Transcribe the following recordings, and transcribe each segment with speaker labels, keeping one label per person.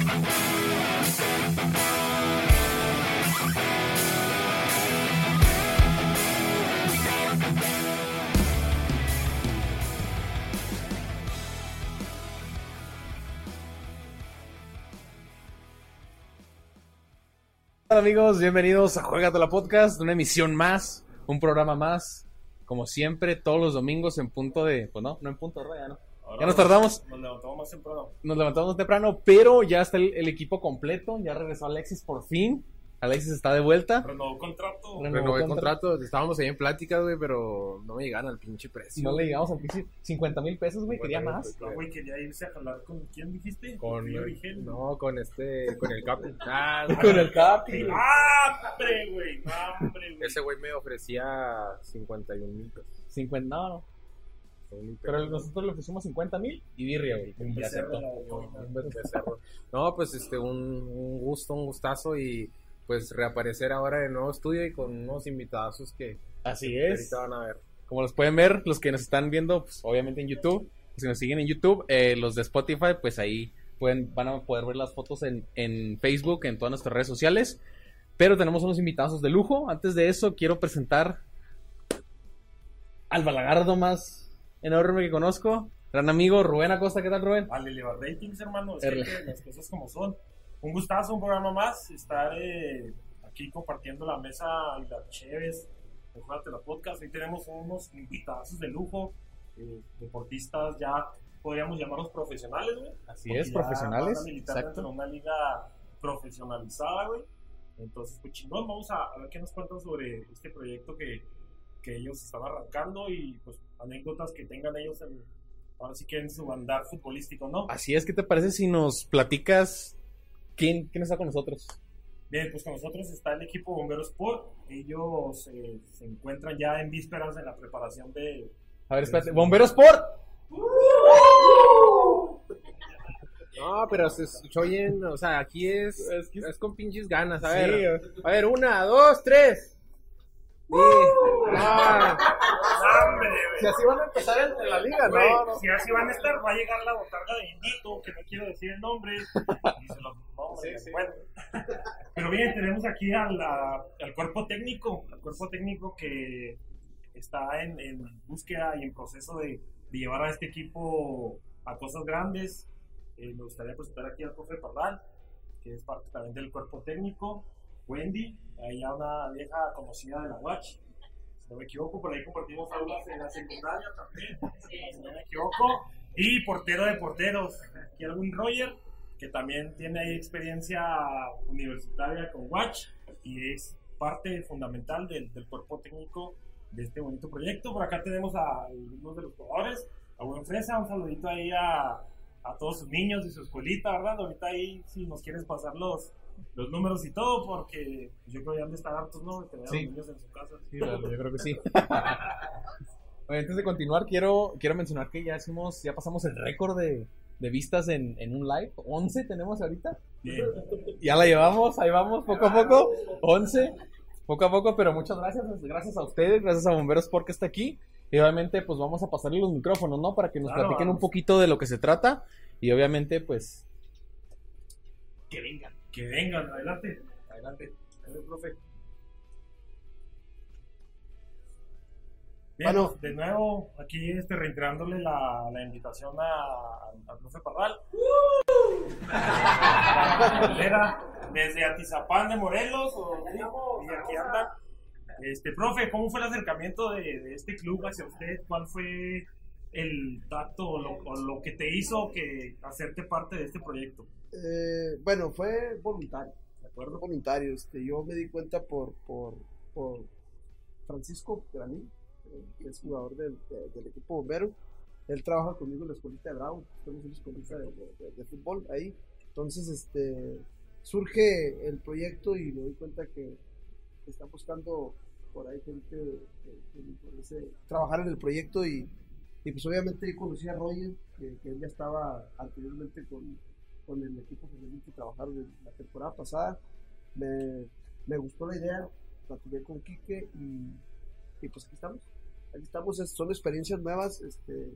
Speaker 1: Hola amigos, bienvenidos a Juegate la Podcast, una emisión más, un programa más, como siempre, todos los domingos en punto de, pues no, no en punto, ¿verdad? Ya no. Ya nos tardamos,
Speaker 2: Nos levantamos más temprano.
Speaker 1: nos levantamos temprano, pero ya está el, el equipo completo, ya regresó Alexis por fin, Alexis está de vuelta.
Speaker 2: Renovó contrato.
Speaker 1: Renovó
Speaker 3: Renovó el
Speaker 1: contrato.
Speaker 3: contrato, estábamos ahí en pláticas, güey, pero no me llegan al pinche precio.
Speaker 1: No le llegamos al pinche 50 mil pesos, güey, quería
Speaker 3: 50,000
Speaker 1: más.
Speaker 2: No, güey, quería irse a jalar con. ¿Quién dijiste?
Speaker 3: Con,
Speaker 2: Río Vigel.
Speaker 3: no, con este, con el Capi. Ah,
Speaker 1: Con el Capi.
Speaker 2: ¡Ah, hombre, güey! ¡No, hombre, güey!
Speaker 3: Ese güey me ofrecía 51 mil pesos.
Speaker 1: 50, no, no.
Speaker 3: 51 mil
Speaker 1: Pero nosotros le pusimos 50 mil y birria, güey.
Speaker 2: Un becerro ¿no?
Speaker 3: Un becerro. No, pues este, un, un gusto, un gustazo y pues reaparecer ahora en nuevo estudio y con unos invitados que
Speaker 1: Así
Speaker 3: que
Speaker 1: es.
Speaker 3: ahorita van a ver.
Speaker 1: Como los pueden ver, los que nos están viendo, pues obviamente en YouTube, si nos siguen en YouTube, eh, los de Spotify, pues ahí pueden, van a poder ver las fotos en, en Facebook, en todas nuestras redes sociales. Pero tenemos unos invitados de lujo. Antes de eso, quiero presentar al balagardo más enorme que conozco. Gran amigo, Rubén Acosta. ¿Qué tal, Rubén?
Speaker 2: Al elevar ratings, hermano. Es que las cosas como son. Un gustazo, un programa más. Estar eh, aquí compartiendo la mesa y las cheves. Jugate la podcast. Hoy tenemos unos invitados de lujo. eh, deportistas ya podríamos llamarlos profesionales, güey.
Speaker 1: Así es, profesionales. Exacto.
Speaker 2: de una liga profesionalizada, güey. Entonces, pues chingón, vamos a, a ver qué nos cuentan sobre este proyecto que, que ellos están arrancando y pues anécdotas que tengan ellos en, ahora sí que en su andar futbolístico, ¿no?
Speaker 1: Así es, ¿qué te parece si nos platicas quién, quién está con nosotros?
Speaker 2: Bien, pues con nosotros está el equipo Bombero Sport. Ellos eh, se encuentran ya en vísperas de la preparación de...
Speaker 1: A ver, espérate. Bombero Sport.
Speaker 3: No, pero se escuchó bien, o sea, aquí es,
Speaker 1: Es
Speaker 3: con pinches ganas. A
Speaker 1: Sí,
Speaker 3: ver, a ver, una, dos, tres. Sí. Ah,
Speaker 1: Si así van a empezar en, en la liga,
Speaker 2: Güey,
Speaker 1: no, no.
Speaker 2: Si así van a estar, va a llegar la botarga de Indito, que no quiero decir el nombre, y se los vamos a
Speaker 1: Sí, sí.
Speaker 2: bueno. Pero bien, tenemos aquí a la- al cuerpo técnico, al cuerpo técnico que está en, en búsqueda y en proceso de, de llevar a este equipo a cosas grandes. Eh, me gustaría presentar aquí al profe Pardal, que es parte también del cuerpo técnico. Wendy, ahí ya una vieja conocida de la Watch. No me equivoco, por ahí compartimos aulas en la secundaria también, si no me equivoco. Y portero de porteros, aquí algún Roger, que también tiene ahí experiencia universitaria con Watch y es parte fundamental del, del cuerpo técnico de este bonito proyecto. Por acá tenemos a algunos de los jugadores, a Buen Fresa, un saludito ahí a, a todos sus niños y su escuelita, ¿verdad? Ahorita ahí si nos quieres pasar los, los números y todo, porque yo creo que ya han de estar hartos, ¿no? A
Speaker 1: Sí.
Speaker 2: los niños en su casa.
Speaker 1: Sí, Lalo, yo creo que sí. Antes de continuar, quiero, quiero mencionar que ya hicimos, ya pasamos el récord de, de vistas en, en un live. 11 tenemos ahorita.
Speaker 2: Bien.
Speaker 1: Ya la llevamos, ahí vamos, poco a poco. 11, poco a poco, pero muchas gracias. Gracias a ustedes, gracias a Bomberos porque está aquí. Y obviamente, pues vamos a pasarle los micrófonos, ¿no? Para que nos
Speaker 2: Claro,
Speaker 1: platiquen un poquito de lo que se trata. Y obviamente, pues,
Speaker 2: Que vengan. Que vengan, adelante. Adelante. Adelante, profe. Bien,
Speaker 4: Bueno.
Speaker 2: pues, de nuevo, aquí este, reiterándole la, la invitación a- al profe Parral. Bandera desde Atizapán de Morelos, o, y aquí anda. Este, profe, ¿cómo fue el acercamiento de, de este club hacia usted? ¿Cuál fue el tacto o lo, o lo que te hizo que hacerte parte de este proyecto?
Speaker 4: Eh, bueno, fue voluntario,
Speaker 2: ¿De acuerdo?
Speaker 4: voluntario. Este, yo me di cuenta por, por, por Francisco Granín, eh, que es jugador del, de- del equipo bombero. Él trabaja conmigo en la escuelita de Bravo, estamos en la escuelita de, fútbol ahí. Entonces, este, surge el proyecto y me doy cuenta que, están buscando por ahí gente que, le interese trabajar en el proyecto y, pues obviamente conocí a Roger, que, que él ya estaba anteriormente con, con el equipo femenino que trabajaron la temporada pasada. Me, me gustó la idea, platiqué con Quique y, y pues aquí estamos. Aquí estamos, es- son experiencias nuevas. Este,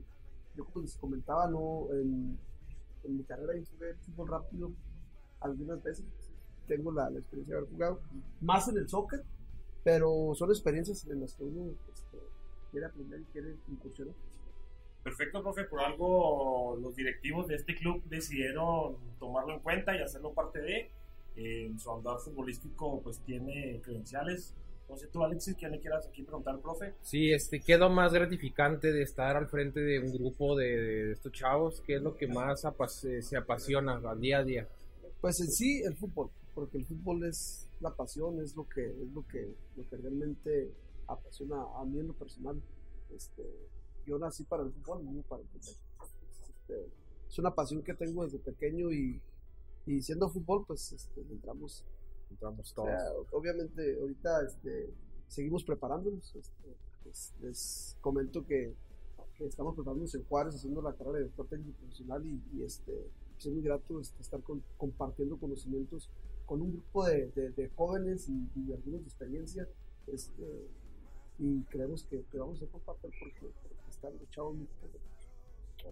Speaker 4: yo como les comentaba, no, en, mi carrera yo jugué fútbol rápido algunas veces tengo la, la experiencia de haber jugado, más en el soccer, pero son experiencias en las que uno este, quiere aprender y quiere incursionar.
Speaker 2: Perfecto, profe. Por algo los directivos de este club decidieron tomarlo en cuenta y hacerlo parte de. Eh, en su andar futbolístico, pues tiene credenciales. No sé tú, Alexis, ¿qué le quieras aquí preguntar profe?
Speaker 3: Sí, este, ¿qué es lo más gratificante de estar al frente de un grupo de, de estos chavos? ¿Qué es lo que más apas- eh, se apasiona al día a día?
Speaker 4: Pues en sí el fútbol, porque el fútbol es la pasión, es lo que es lo que lo que realmente apasiona a mí en lo personal. Este, yo nací para el fútbol, no para el fútbol. Este, es una pasión que tengo desde pequeño y, y siendo fútbol, pues este, entramos.
Speaker 3: Entramos
Speaker 4: O
Speaker 3: todos.
Speaker 4: sea, obviamente ahorita este, seguimos preparándonos. este, pues, les comento que, que estamos preparándonos en Juárez haciendo la carrera de director técnico profesional y, y, este, es muy grato este, estar con- compartiendo conocimientos con un grupo de, de- de jóvenes y, y algunos de experiencia. Este, y creemos que, que vamos a porque, porque están chavos muy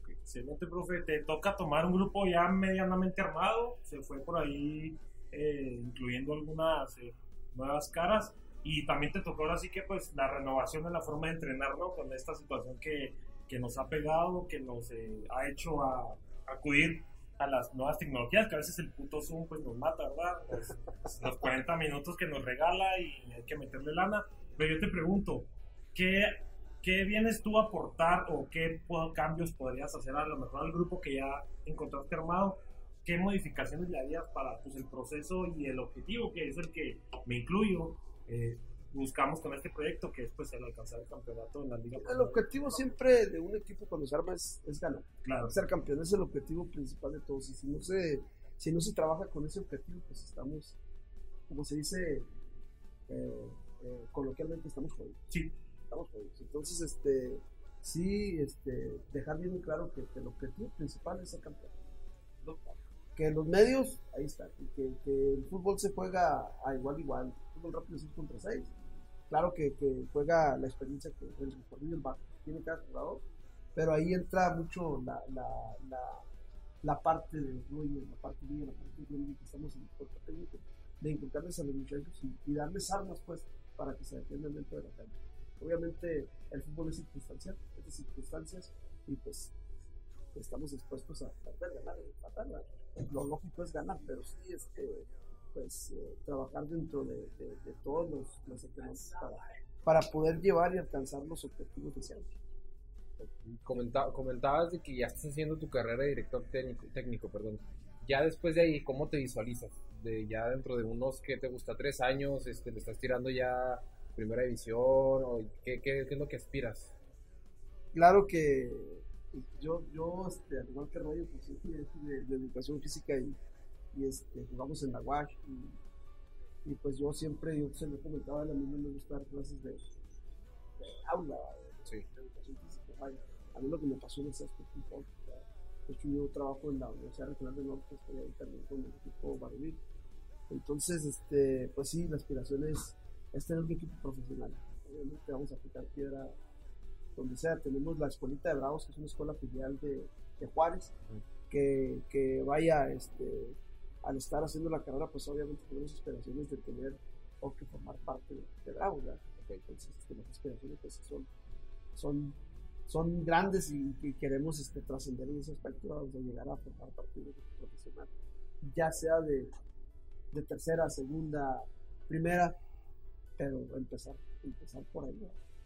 Speaker 2: Excelente, profe. Te toca tomar un grupo ya medianamente armado. Se fue por ahí eh, incluyendo algunas eh, nuevas caras. Y también te tocó ahora sí que pues la renovación de la forma de entrenar, ¿no? Con esta situación que, que nos ha pegado, que nos eh, ha hecho a, acudir a las nuevas tecnologías, que a veces el puto Zoom pues nos mata, ¿verdad? Pues, los 40 minutos que nos regala y hay que meterle lana. Pero yo te pregunto, ¿qué, ¿qué vienes tú a aportar o qué cambios podrías hacer a lo mejor al grupo que ya encontraste armado? ¿Qué modificaciones le harías para pues, el proceso y el objetivo, que es el que me incluyo, eh, buscamos con este proyecto, que es pues el alcanzar el campeonato en la Liga?
Speaker 4: El objetivo siempre de un equipo cuando se arma es, es ganar.
Speaker 2: Claro,
Speaker 4: ser campeón es el objetivo principal de todos y si no se si no se trabaja con ese objetivo pues estamos como se dice eh, eh, coloquialmente estamos jodidos
Speaker 2: sí,
Speaker 4: estamos jodidos entonces este sí este dejar bien claro que, que el objetivo principal es ser campeón ¿no? que los medios ahí está y que, que el fútbol se juega a igual igual el fútbol rápido es 6 contra 6 claro que, que juega la experiencia que el recorrido tiene cada jugador pero ahí entra mucho la, la, la, la parte de Roger, la parte mía, la parte de que estamos en el cuerpo técnico, de inculcarles a los muchachos y, y darles armas pues para que se defiendan dentro de la cancha. Obviamente el fútbol es circunstancial, es de circunstancias y pues estamos dispuestos a de ganar. Lo lógico es ganar, pero sí este pues eh, trabajar dentro de, todos los, los para, para poder llevar y alcanzar los objetivos deseados.
Speaker 3: Comenta- comentabas de que ya estás haciendo tu carrera de director técnico, técnico, perdón. Ya después de ahí, ¿cómo te visualizas? De ya dentro de unos, ¿qué te gusta? ¿Tres años? Este, ¿Le estás tirando ya primera división? ¿O qué, qué, qué es lo que aspiras?
Speaker 4: claro que yo, yo este, al igual que Rayo, pues de, de- educación física y, y, este, jugamos en la UAC y, y, pues yo siempre, yo se lo comentaba, a mí no me gusta dar clases de, de aula,
Speaker 3: Sí.
Speaker 4: de educación física, vaya. A mí lo que me pasó en ese aspecto de hecho yo trabajo en la Universidad Regional del Norte, estoy ahí también con el equipo varonil. Entonces, este, pues sí, la aspiración es, es tener un equipo profesional. Obviamente vamos a aplicar piedra donde sea. Tenemos la escuelita de Bravos, que es una escuela filial de, de Juárez, que, que vaya, este, al estar haciendo la carrera, pues obviamente tenemos aspiraciones de tener o que formar parte de, de Bravos, ¿verdad? Entonces, este, las aspiraciones pues, son, son, son grandes y, y queremos este, trascender en ese aspecto, de llegar a formar parte de un equipo profesional, ya sea de, de tercera, segunda, primera, pero empezar, empezar por ahí.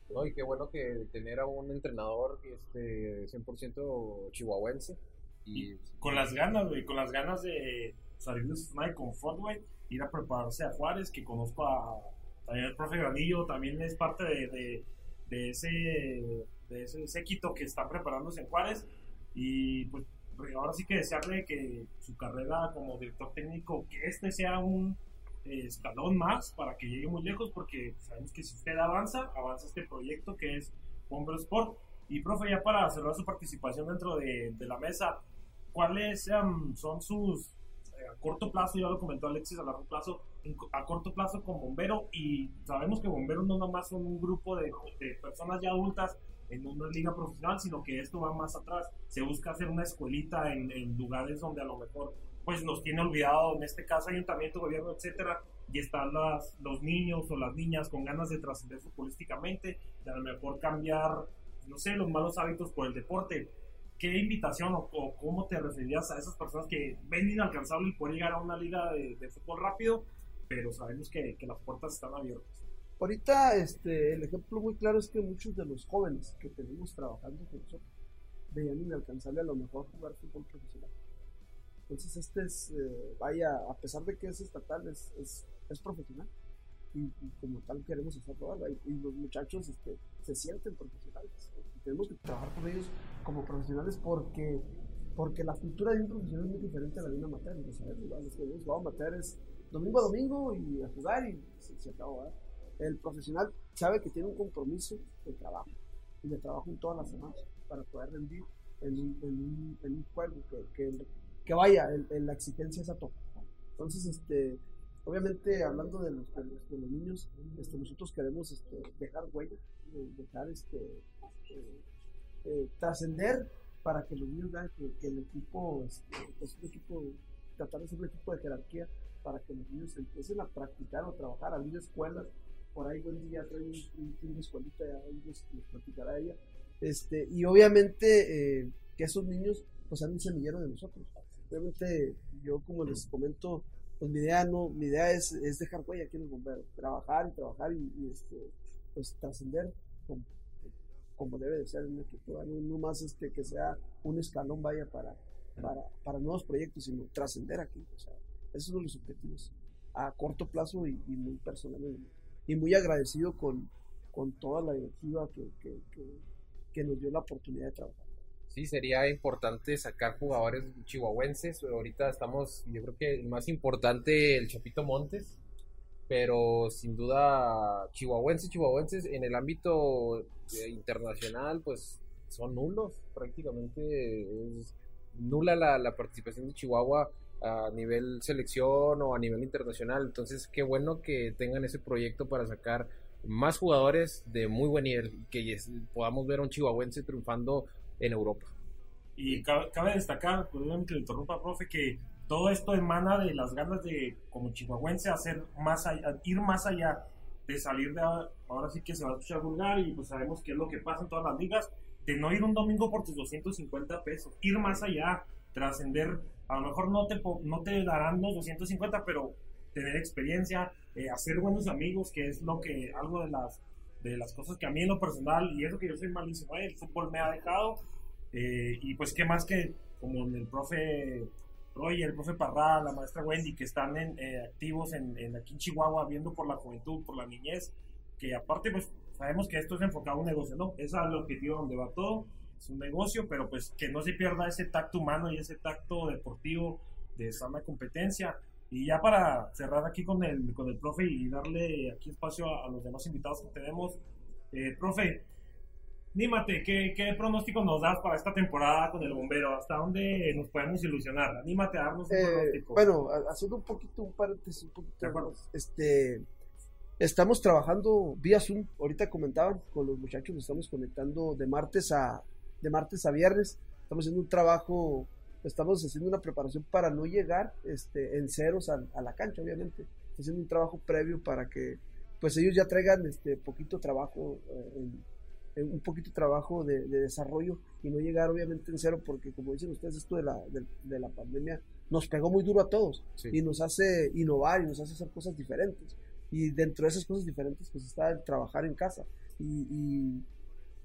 Speaker 3: ¿no? Y qué bueno que tener a un entrenador este, 100% chihuahuense. Y,
Speaker 2: con las ganas, güey, con las ganas de salir de su zona de confort, güey, ir a prepararse a Juárez, que conozco a también el profe Granillo, también es parte de, de, de ese de ese séquito que está preparándose en Juárez y pues ahora sí que desearle que su carrera como director técnico, que este sea un escalón más para que llegue muy lejos, porque sabemos que si usted avanza, avanza este proyecto que es Hombro Sport. Y profe, ya para cerrar su participación dentro de, la mesa, ¿cuáles em, son sus eh, a corto plazo, ya lo comentó Alexis, a largo plazo, a corto plazo con Bombero? Y sabemos que Bombero no nomás son un grupo de, de personas ya adultas en una liga profesional, sino que esto va más atrás. Se busca hacer una escuelita en, en lugares donde a lo mejor pues nos tiene olvidado, en este caso ayuntamiento, gobierno, etcétera, y están las, los niños o las niñas con ganas de trascender futbolísticamente, de a lo mejor cambiar, no sé, los malos hábitos por el deporte. ¿Qué invitación o, cómo te referirías a esas personas que ven inalcanzable y poder llegar a una liga de, de fútbol rápido, pero sabemos que, que las puertas están abiertas?
Speaker 4: Ahorita, este, el ejemplo muy claro es que muchos de los jóvenes que tenemos trabajando con nosotros veían inalcanzable a lo mejor jugar fútbol profesional. Entonces, este es, eh, vaya, a pesar de que es estatal, es, es, es profesional. Y, como tal queremos hacerlo ahora. Y, los muchachos este, se sienten profesionales. Tenemos que trabajar con ellos como profesionales porque, porque la cultura de un profesional es muy diferente a la de un amateur. ¿no? ¿sabes? Los que hemos jugado amateur es domingo a domingo y a jugar y se, se acabó. El profesional sabe que tiene un compromiso de trabajo y de trabajo en todas las semanas para poder rendir en en en un juego que, que, que vaya, el, la exigencia es a tope. Entonces, este, obviamente, hablando de los, de los, niños, este, nosotros queremos este, dejar huella, dejar este, eh, eh, trascender para que los niños vean que, el equipo este, es un equipo, tratar de ser un equipo de jerarquía para que los niños empiecen a practicar o trabajar, abrir escuelas. Por ahí buen día trae un, un, una escuelita, ya les, les platicará ella. Este, y obviamente eh, que esos niños pues sean un semillero de nosotros. Obviamente yo como les comento, pues mi idea no, mi idea es, es dejar huella aquí en el bombero, trabajar y trabajar y, este, pues trascender como, como, debe de ser en un equipo, no, no más este, que sea un escalón vaya para, para, para nuevos proyectos, sino trascender aquí. O sea, esos son los objetivos a corto plazo y, muy personal y muy agradecido con, con toda la directiva que, que, nos dio la oportunidad de trabajar.
Speaker 3: Sí, sería importante sacar jugadores chihuahuenses. Ahorita estamos, yo creo que el más importante, el Chapito Montes, pero sin duda chihuahuenses, chihuahuenses en el ámbito eh, internacional, pues son nulos, prácticamente es nula la, participación de Chihuahua a nivel selección o a nivel internacional. Entonces, qué bueno que tengan ese proyecto para sacar más jugadores de muy buen nivel, que podamos ver a un chihuahuense triunfando en Europa.
Speaker 2: Y cabe, cabe destacar, perdóname que le interrumpa, profe, que todo esto emana de las ganas de, como chihuahuense, hacer más allá, ir más allá, de salir de ahora sí que se va a escuchar vulgar y pues sabemos qué es lo que pasa en todas las ligas, de no ir un domingo por tus 250 pesos, ir más allá, trascender a lo mejor no te, no te darán los 250, pero tener experiencia, eh, hacer buenos amigos, que es lo que, algo de las, de las cosas que a mí en lo personal, y eso que yo soy malísimo, eh, el fútbol me ha dejado, eh, y pues qué más que como el profe Roy, el profe Parra, la maestra Wendy, que están en, eh, activos en, en, aquí en Chihuahua, viendo por la juventud, por la niñez, que aparte pues sabemos que esto es enfocado a un negocio, ¿no? Es el objetivo donde va todo es un negocio, pero pues que no se pierda ese tacto humano y ese tacto deportivo de sana competencia. Y ya para cerrar aquí con el, con el profe y darle aquí espacio a, a los demás invitados que tenemos, eh, profe, anímate, ¿qué, ¿qué, pronóstico nos das para esta temporada con el bombero? ¿Hasta dónde nos podemos ilusionar? Anímate a darnos un
Speaker 4: eh,
Speaker 2: pronóstico.
Speaker 4: Bueno, haciendo un poquito, un paréntesis, un poquito, este, estamos trabajando vía Zoom, ahorita comentaban con los muchachos, nos estamos conectando de martes a, de martes a viernes. Estamos haciendo un trabajo, estamos haciendo una preparación para no llegar este, en ceros a, a la cancha, obviamente. Estamos haciendo un trabajo previo para que pues ellos ya traigan este poquito trabajo, eh, en, en un poquito trabajo de, de, desarrollo y no llegar obviamente en cero porque como dicen ustedes esto de la, de, de la pandemia nos pegó muy duro a todos sí. y nos hace innovar y nos hace hacer cosas diferentes y dentro de esas cosas diferentes pues está el trabajar en casa y, y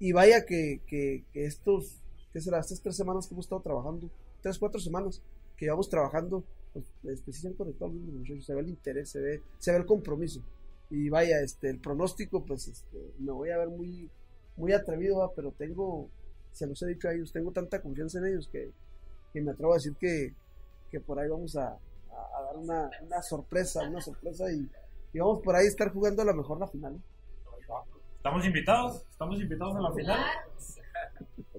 Speaker 4: y vaya que, que, que, estos, ¿qué será? Estas tres semanas que hemos estado trabajando, tres, cuatro semanas que llevamos trabajando, pues, este, sí se han conectado algunos muchachos, se ve el interés, se ve, se ve el compromiso. Y vaya, este, el pronóstico, pues este, me voy a ver muy, muy atrevido, ¿va? pero tengo, se los he dicho a ellos, tengo tanta confianza en ellos que, que me atrevo a decir que, que por ahí vamos a, a, a dar una, una, sorpresa, una sorpresa y, y, vamos por ahí a estar jugando a lo mejor la final. ¿eh?
Speaker 2: ¿Estamos invitados? ¿Estamos invitados a la final?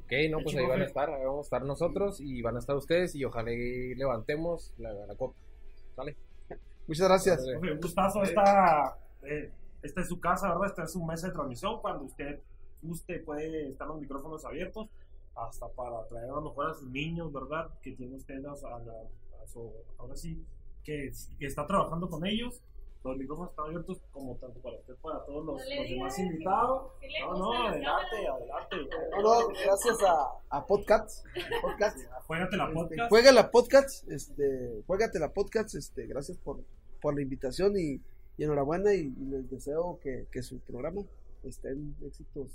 Speaker 3: Ok, no, pues ahí van a estar, ahí vamos a estar nosotros y van a estar ustedes y ojalá levantemos la, la copa. ¿Sale?
Speaker 4: Muchas gracias.
Speaker 2: Un gustazo, esta, eh, esta es su casa, ¿verdad? Esta es su mesa de transmisión. Cuando usted guste puede estar los micrófonos abiertos hasta para traer a lo mejor a sus niños, ¿verdad? Que tiene usted a, la, a so, ahora sí, que, que está trabajando con ellos. Los micrófonos están abiertos como tanto para usted, para todos los, los demás invitados.
Speaker 5: si
Speaker 2: No, no,
Speaker 5: la
Speaker 2: adelante, adelante.
Speaker 4: No, no, gracias a, a Podcast. Podcast.
Speaker 2: Juégate la
Speaker 4: Este,
Speaker 2: podcast.
Speaker 4: juega la podcast, este, juégate la podcast, este, gracias por, por la invitación y, y enhorabuena y, y les deseo que, que su programa esté en éxitos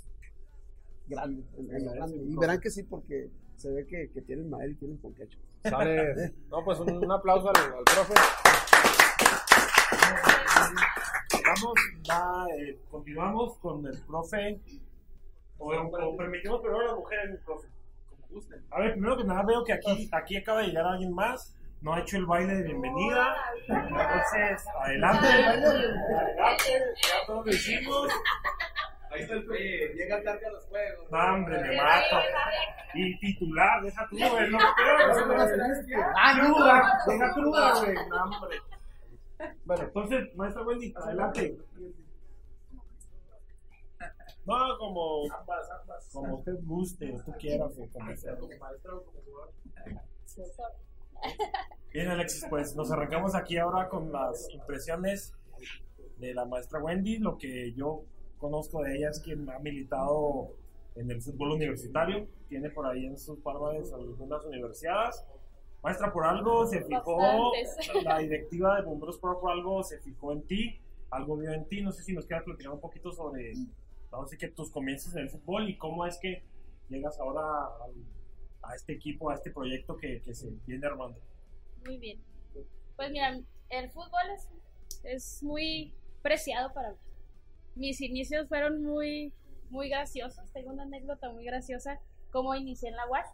Speaker 4: grandes, en- en lo grande. Y verán que sí, porque se ve que, que tienen madera y tienen con qué.
Speaker 3: No, pues un, un aplauso al, al profe.
Speaker 2: Vamos, va, eh, continuamos con el profe. O, o permitimos primero a las mujeres, mi profe. Como gusten. A ver, primero que nada veo que aquí, aquí acaba de llegar alguien más. No ha hecho el baile de bienvenida. Entonces, adelante. Adelante. Ya todos lo hicimos.
Speaker 1: Ahí está el profe. Llega tarde a los juegos.
Speaker 2: No, hombre, me mata. Y titular, deja tú, güey. No, Ah, cruda. Deja cruda, güey. No, hombre.
Speaker 4: Bueno,
Speaker 2: Entonces, maestra Wendy, adelante. No, como, como usted guste, usted quiera, o como sea. Bien, Alexis, pues nos arrancamos aquí ahora con las impresiones de la maestra Wendy. Lo que yo conozco de ella es que ha militado en el fútbol universitario, tiene por ahí en sus palmas algunas universidades. Maestra, por algo se fijó,
Speaker 5: Bastantes.
Speaker 2: la directiva de Bomberos Pro por algo se fijó en ti, algo vio en ti. No sé si nos quieras platicar un poquito sobre, ahora sí que tus comienzos en el fútbol y cómo es que llegas ahora al- a este equipo, a este proyecto que, que se viene armando.
Speaker 5: Muy bien. Pues mira, el fútbol es, es muy preciado para mí. Mis inicios fueron muy, muy graciosos. Tengo una anécdota muy graciosa, cómo inicié en la UAS.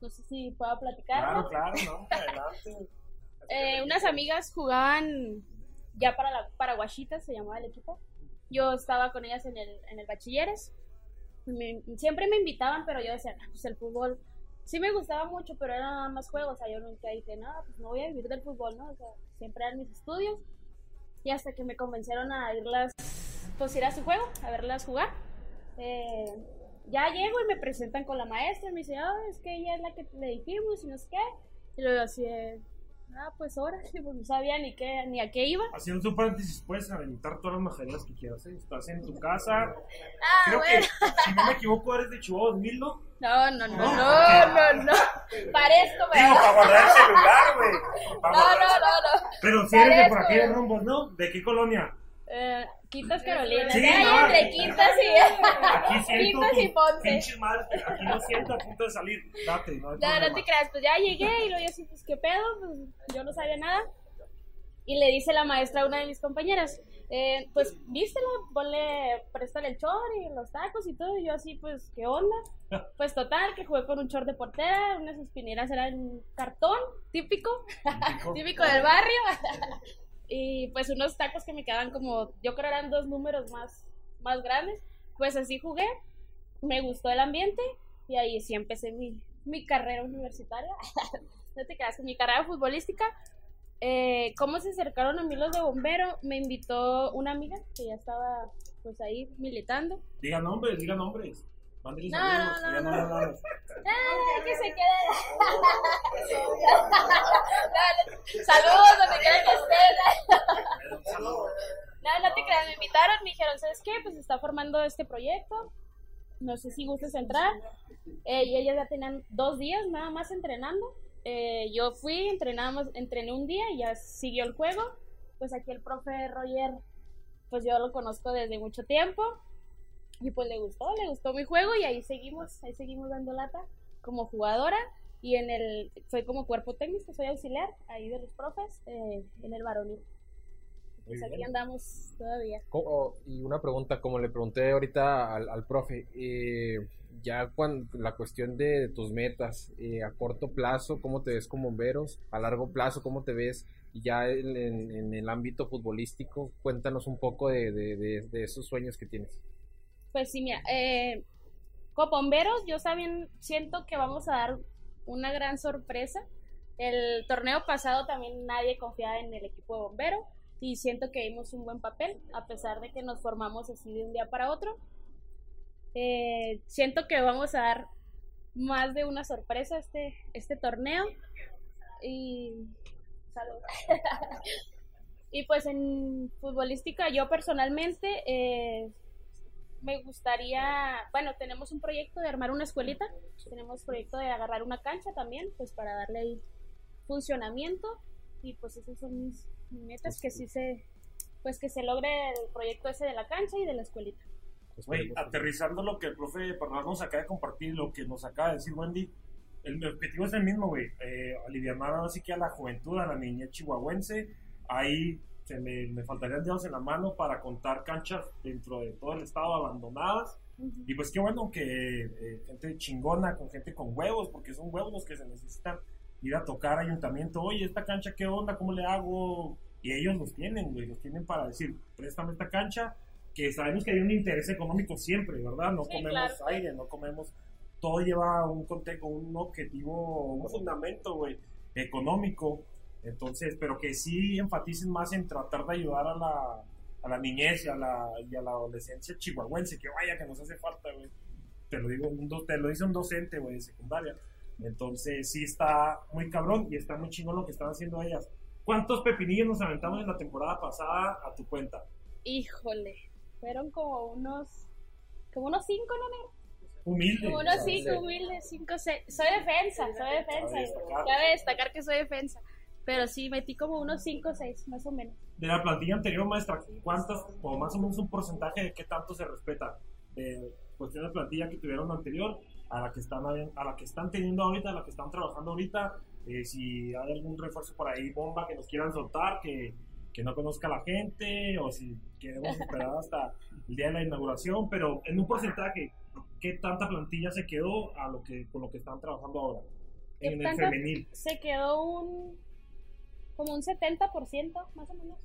Speaker 5: No sé si puedo platicar.
Speaker 2: Claro, claro, no, adelante.
Speaker 5: Eh, unas amigas jugaban ya para la para Guachitas, se llamaba el equipo. Yo estaba con ellas en el, en el bachilleres. Me- siempre me invitaban, pero yo decía, "No, pues el fútbol sí me gustaba mucho, pero eran nada más juegos. O sea, yo nunca dije, no, pues no voy a vivir del fútbol, ¿no? O sea, siempre eran mis estudios. Y hasta que me convencieron a irlas, pues ir a su juego, a verlas jugar. Eh, ya llego y me presentan con la maestra. y Me dice, ah, es que ella es la que le dijimos y no sé qué. Y luego así, ah, pues ahora, pues no sabía ni, qué, ni a qué iba.
Speaker 2: Haciendo un paréntesis, puedes aventar todas las majaderías que quieras. ¿eh? Estás en tu casa.
Speaker 5: Ah,
Speaker 2: Creo
Speaker 5: bueno.
Speaker 2: que, si no me equivoco, eres de Chihuahua 2000, ¿no?
Speaker 5: No, no, no,
Speaker 2: No,
Speaker 5: no, no, no. Parezco,
Speaker 2: Digo,
Speaker 5: ¿verdad?
Speaker 2: para guardar el celular, güey.
Speaker 5: No, no, no, no.
Speaker 2: Pero si eres de por aquí de rumbos, ¿no? ¿De qué colonia?
Speaker 5: Eh, Quintas Carolinas.
Speaker 2: Sí,
Speaker 5: Ay,
Speaker 2: no,
Speaker 5: entre Quintas y.
Speaker 2: Aquí siento
Speaker 5: Quintas y
Speaker 2: pinches madres, aquí lo siento a punto de salir. Date, no
Speaker 5: No, no te creas, pues ya llegué y luego yo así, pues qué pedo, pues yo no sabía nada. Y le dice la maestra a una de mis compañeras, eh, pues vístela, ponle, préstale el short y los tacos y todo. Y yo así, pues, ¿qué onda? Pues total, que jugué con un short de portera, unas espineras eran cartón, típico,
Speaker 2: Típico.
Speaker 5: típico del barrio. Y pues unos tacos que me quedaban como, yo creo eran dos números más, más grandes. Pues así jugué, me gustó el ambiente y ahí sí empecé mi, mi carrera universitaria. no te creas, mi carrera futbolística. Eh, ¿Cómo se acercaron a mí los de bombero? Me invitó una amiga que ya estaba pues ahí militando.
Speaker 2: Diga nombres, diga nombres.
Speaker 5: No, no,
Speaker 2: diga
Speaker 5: no,
Speaker 2: nombres, nombres.
Speaker 5: ¡Ah, que se quede! No, no, Saludos donde quiera que estén. No, no te creas, me invitaron, me dijeron, ¿sabes qué? Pues está formando este proyecto. No sé si gustes entrar. Eh, y ellas ya tenían dos días nada más entrenando. Eh, yo fui, entrenamos, entrené un día y ya siguió el juego. Pues aquí el profe Roger, pues yo lo conozco desde mucho tiempo. Y pues le gustó, le gustó mi juego y ahí seguimos, ahí seguimos dando lata como jugadora. Y en el, soy como cuerpo técnico, soy auxiliar ahí de los profes eh, en el varonil. Pues aquí andamos todavía.
Speaker 3: Oh, y una pregunta, como le pregunté ahorita al, al profe, eh, ya cuando la cuestión de, tus metas, eh, a corto plazo, ¿cómo te ves con bomberos? A largo plazo, ¿cómo te ves? Ya en, en- en el ámbito futbolístico, cuéntanos un poco de, de- de- de esos sueños que tienes.
Speaker 5: Pues sí, mira, eh, con bomberos yo también siento que vamos a dar una gran sorpresa. El torneo pasado también nadie confiaba en el equipo de bombero y siento que dimos un buen papel a pesar de que nos formamos así de un día para otro. Eh, siento que vamos a dar más de una sorpresa este, este torneo. y salud. y pues en futbolística yo personalmente eh, me gustaría, bueno, tenemos un proyecto de armar una escuelita, tenemos proyecto de agarrar una cancha también, pues para darle ahí funcionamiento y pues esas son mis metas que sí se, pues que se logre el proyecto ese de la cancha y de la escuelita.
Speaker 2: Güey, aterrizando lo que el profe Parral nos acaba de compartir, lo que nos acaba de decir Wendy, el objetivo es el mismo, güey. Eh, aliviar así que a la juventud, a la niña chihuahuense. Ahí se me, me faltarían dedos en la mano para contar canchas dentro de todo el estado abandonadas. Y pues qué bueno que eh, gente chingona, con gente con huevos, porque son huevos los que se necesitan ir a tocar ayuntamiento. Oye, esta cancha, ¿qué onda? ¿Cómo le hago? Y ellos los tienen, güey, los tienen para decir, préstame esta cancha, que sabemos que hay un interés económico siempre, ¿verdad? No comemos aire, no comemos todo lleva un contexto, un objetivo, un fundamento, güey, económico. Entonces, pero que sí enfaticen más en tratar de ayudar a la, a la niñez y a la, y a la adolescencia chihuahuense, que vaya que nos hace falta, güey. Te lo digo, te lo dice un docente, güey, de secundaria. Entonces, sí está muy cabrón y está muy chingón lo que están haciendo ellas. ¿Cuántos pepinillos nos aventamos en la temporada pasada a tu cuenta?
Speaker 5: Híjole, fueron como unos, como unos cinco, ¿no,
Speaker 2: Humilde.
Speaker 5: Uno cinco, humilde, cinco, seis. Soy defensa, soy defensa. Cabe destacar que soy defensa. Pero sí, metí como unos 5 o 6, más o menos.
Speaker 2: De la plantilla anterior, maestra, ¿cuántas, o más o menos un porcentaje de qué tanto se respeta de cuestión de plantilla que tuvieron anterior a la que están, a la que están teniendo ahorita, a la que están trabajando ahorita? Eh, si hay algún refuerzo por ahí, bomba que nos quieran soltar, que, que no conozca la gente, o si queremos esperar hasta el día de la inauguración, pero en un porcentaje, qué tanta plantilla se quedó a lo que con lo que están trabajando ahora en el femenil.
Speaker 5: Se quedó un como un 70% más o menos.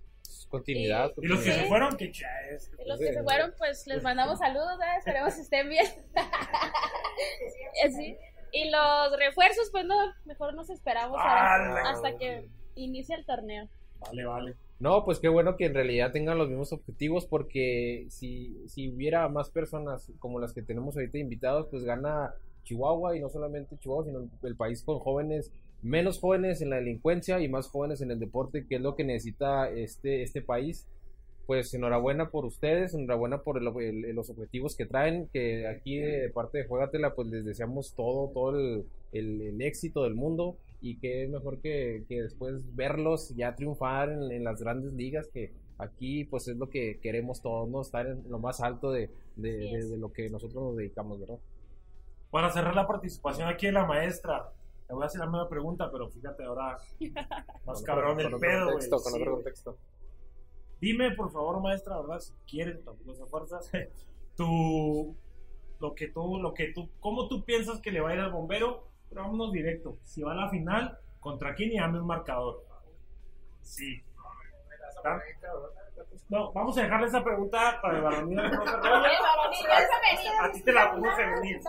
Speaker 3: Continuidad.
Speaker 2: Y, los que se fueron, que
Speaker 5: ya es. Y los que se fueron, pues les mandamos saludos, ¿eh? esperemos que estén bien. sí. Y los refuerzos, pues no, mejor nos esperamos hasta que inicie el torneo.
Speaker 2: Vale, vale.
Speaker 3: No, pues qué bueno que en realidad tengan los mismos objetivos porque si, si hubiera más personas como las que tenemos ahorita invitados, pues gana Chihuahua y no solamente Chihuahua, sino el país con jóvenes, menos jóvenes en la delincuencia y más jóvenes en el deporte, que es lo que necesita este, este país. Pues enhorabuena por ustedes, enhorabuena por los objetivos que traen, que aquí de parte de Juegatela pues les deseamos todo, todo el, el éxito del mundo y qué mejor que, que después verlos ya triunfar en, las grandes ligas que aquí pues es lo que queremos todos, ¿no? Estar en lo más alto de, de, lo que nosotros nos dedicamos, ¿verdad?
Speaker 2: Para cerrar la participación aquí de la maestra, te voy a hacer la misma pregunta, pero fíjate ahora, más cabrón el pedo, güey.
Speaker 3: Con otro contexto.
Speaker 2: Dime, por favor, maestra, ¿verdad? Si quieres, tampoco se fuerzas, tú, lo que tú, lo que tú, ¿cómo tú piensas que le va a ir al bombero pero vámonos directo. Si va a la final, ¿contra quién y dame un marcador? Sí. No, vamos a dejarle esa pregunta para el varonil. A ti te la pongo femenil.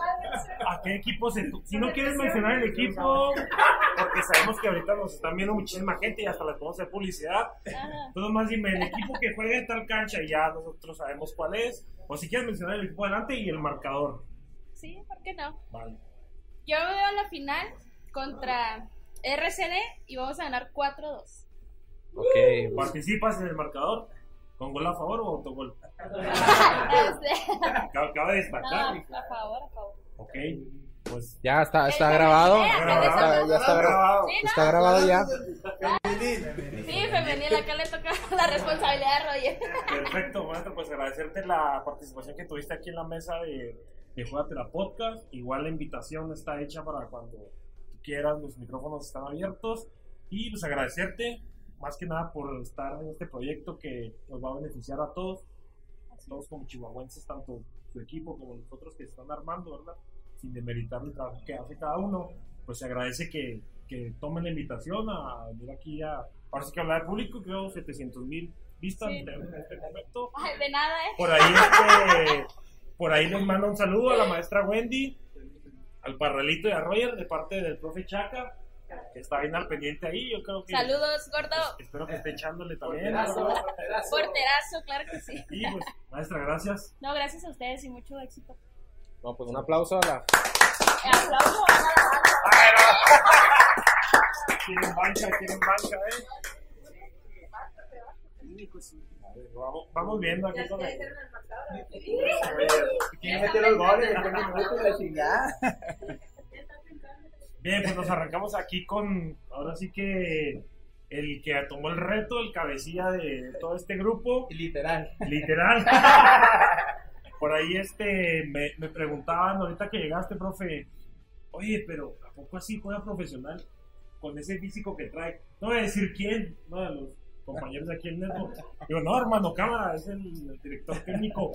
Speaker 2: ¿A qué equipo se.? Si no quieres mencionar el equipo, porque sabemos que ahorita nos están viendo muchísima gente y hasta les podemos hacer publicidad. Entonces, más dime el equipo que juega en tal cancha y ya nosotros sabemos cuál es. O si quieres mencionar el equipo adelante y el marcador.
Speaker 5: Sí, ¿por qué no?
Speaker 2: Vale.
Speaker 5: Yo veo la final contra RCD y vamos a ganar 4-2.
Speaker 2: Ok. ¿Participas en el marcador? ¿Con gol a favor o autogol? Cabe destacar.
Speaker 5: No, a favor, a favor.
Speaker 2: Ok. Pues
Speaker 3: ya está, está grabado. Ya está grabado. Está grabado ya.
Speaker 5: Sí, femenil, acá le toca la responsabilidad a Roger.
Speaker 2: Perfecto, maestro, pues agradecerte la participación que tuviste aquí en la mesa de de Juegate la Podcast. Igual la invitación está hecha para cuando quieras, los micrófonos están abiertos. Y pues agradecerte más que nada por estar en este proyecto que nos va a beneficiar a todos, a todos como chihuahuenses, tanto su equipo como nosotros que están armando, ¿verdad? Sin demeritar el trabajo que hace cada uno, pues se agradece que, que tomen la invitaón a venir aquí a, parece que hablar público, creo 700 mil vistas en este momento.
Speaker 5: de nada, ¿eh?
Speaker 2: Por ahí este, por ahí les mando un saludo a la maestra Wendy, al Parralito y a Roger de parte del profe Chaca, que está bien al pendiente ahí. Yo creo que.
Speaker 5: Saludos, gordo.
Speaker 2: Pues, espero que esté echándole también.
Speaker 5: Porterazo, claro que sí.
Speaker 2: Y pues, maestra, gracias.
Speaker 5: No, gracias a ustedes y mucho éxito.
Speaker 3: No, pues un aplauso a la.
Speaker 5: Aplauso a la.
Speaker 2: quieren banca, quieren banca, eh. Vamos, vamos viendo aquí con el...
Speaker 4: ¿Quién metió los goles? ¿En qué minuto? La chingada.
Speaker 2: Bien, pues nos arrancamos aquí con, ahora sí que el que tomó el reto, el cabecilla de todo este grupo,
Speaker 3: Literal.
Speaker 2: literal. Por ahí este, me, me preguntaban ahorita que llegaste, profe, oye, pero ¿a poco así juega profesional con ese físico que trae? No voy a decir quién, no de los compañeros de aquí en Network. Digo, no, hermano, cámara, es el, el director técnico.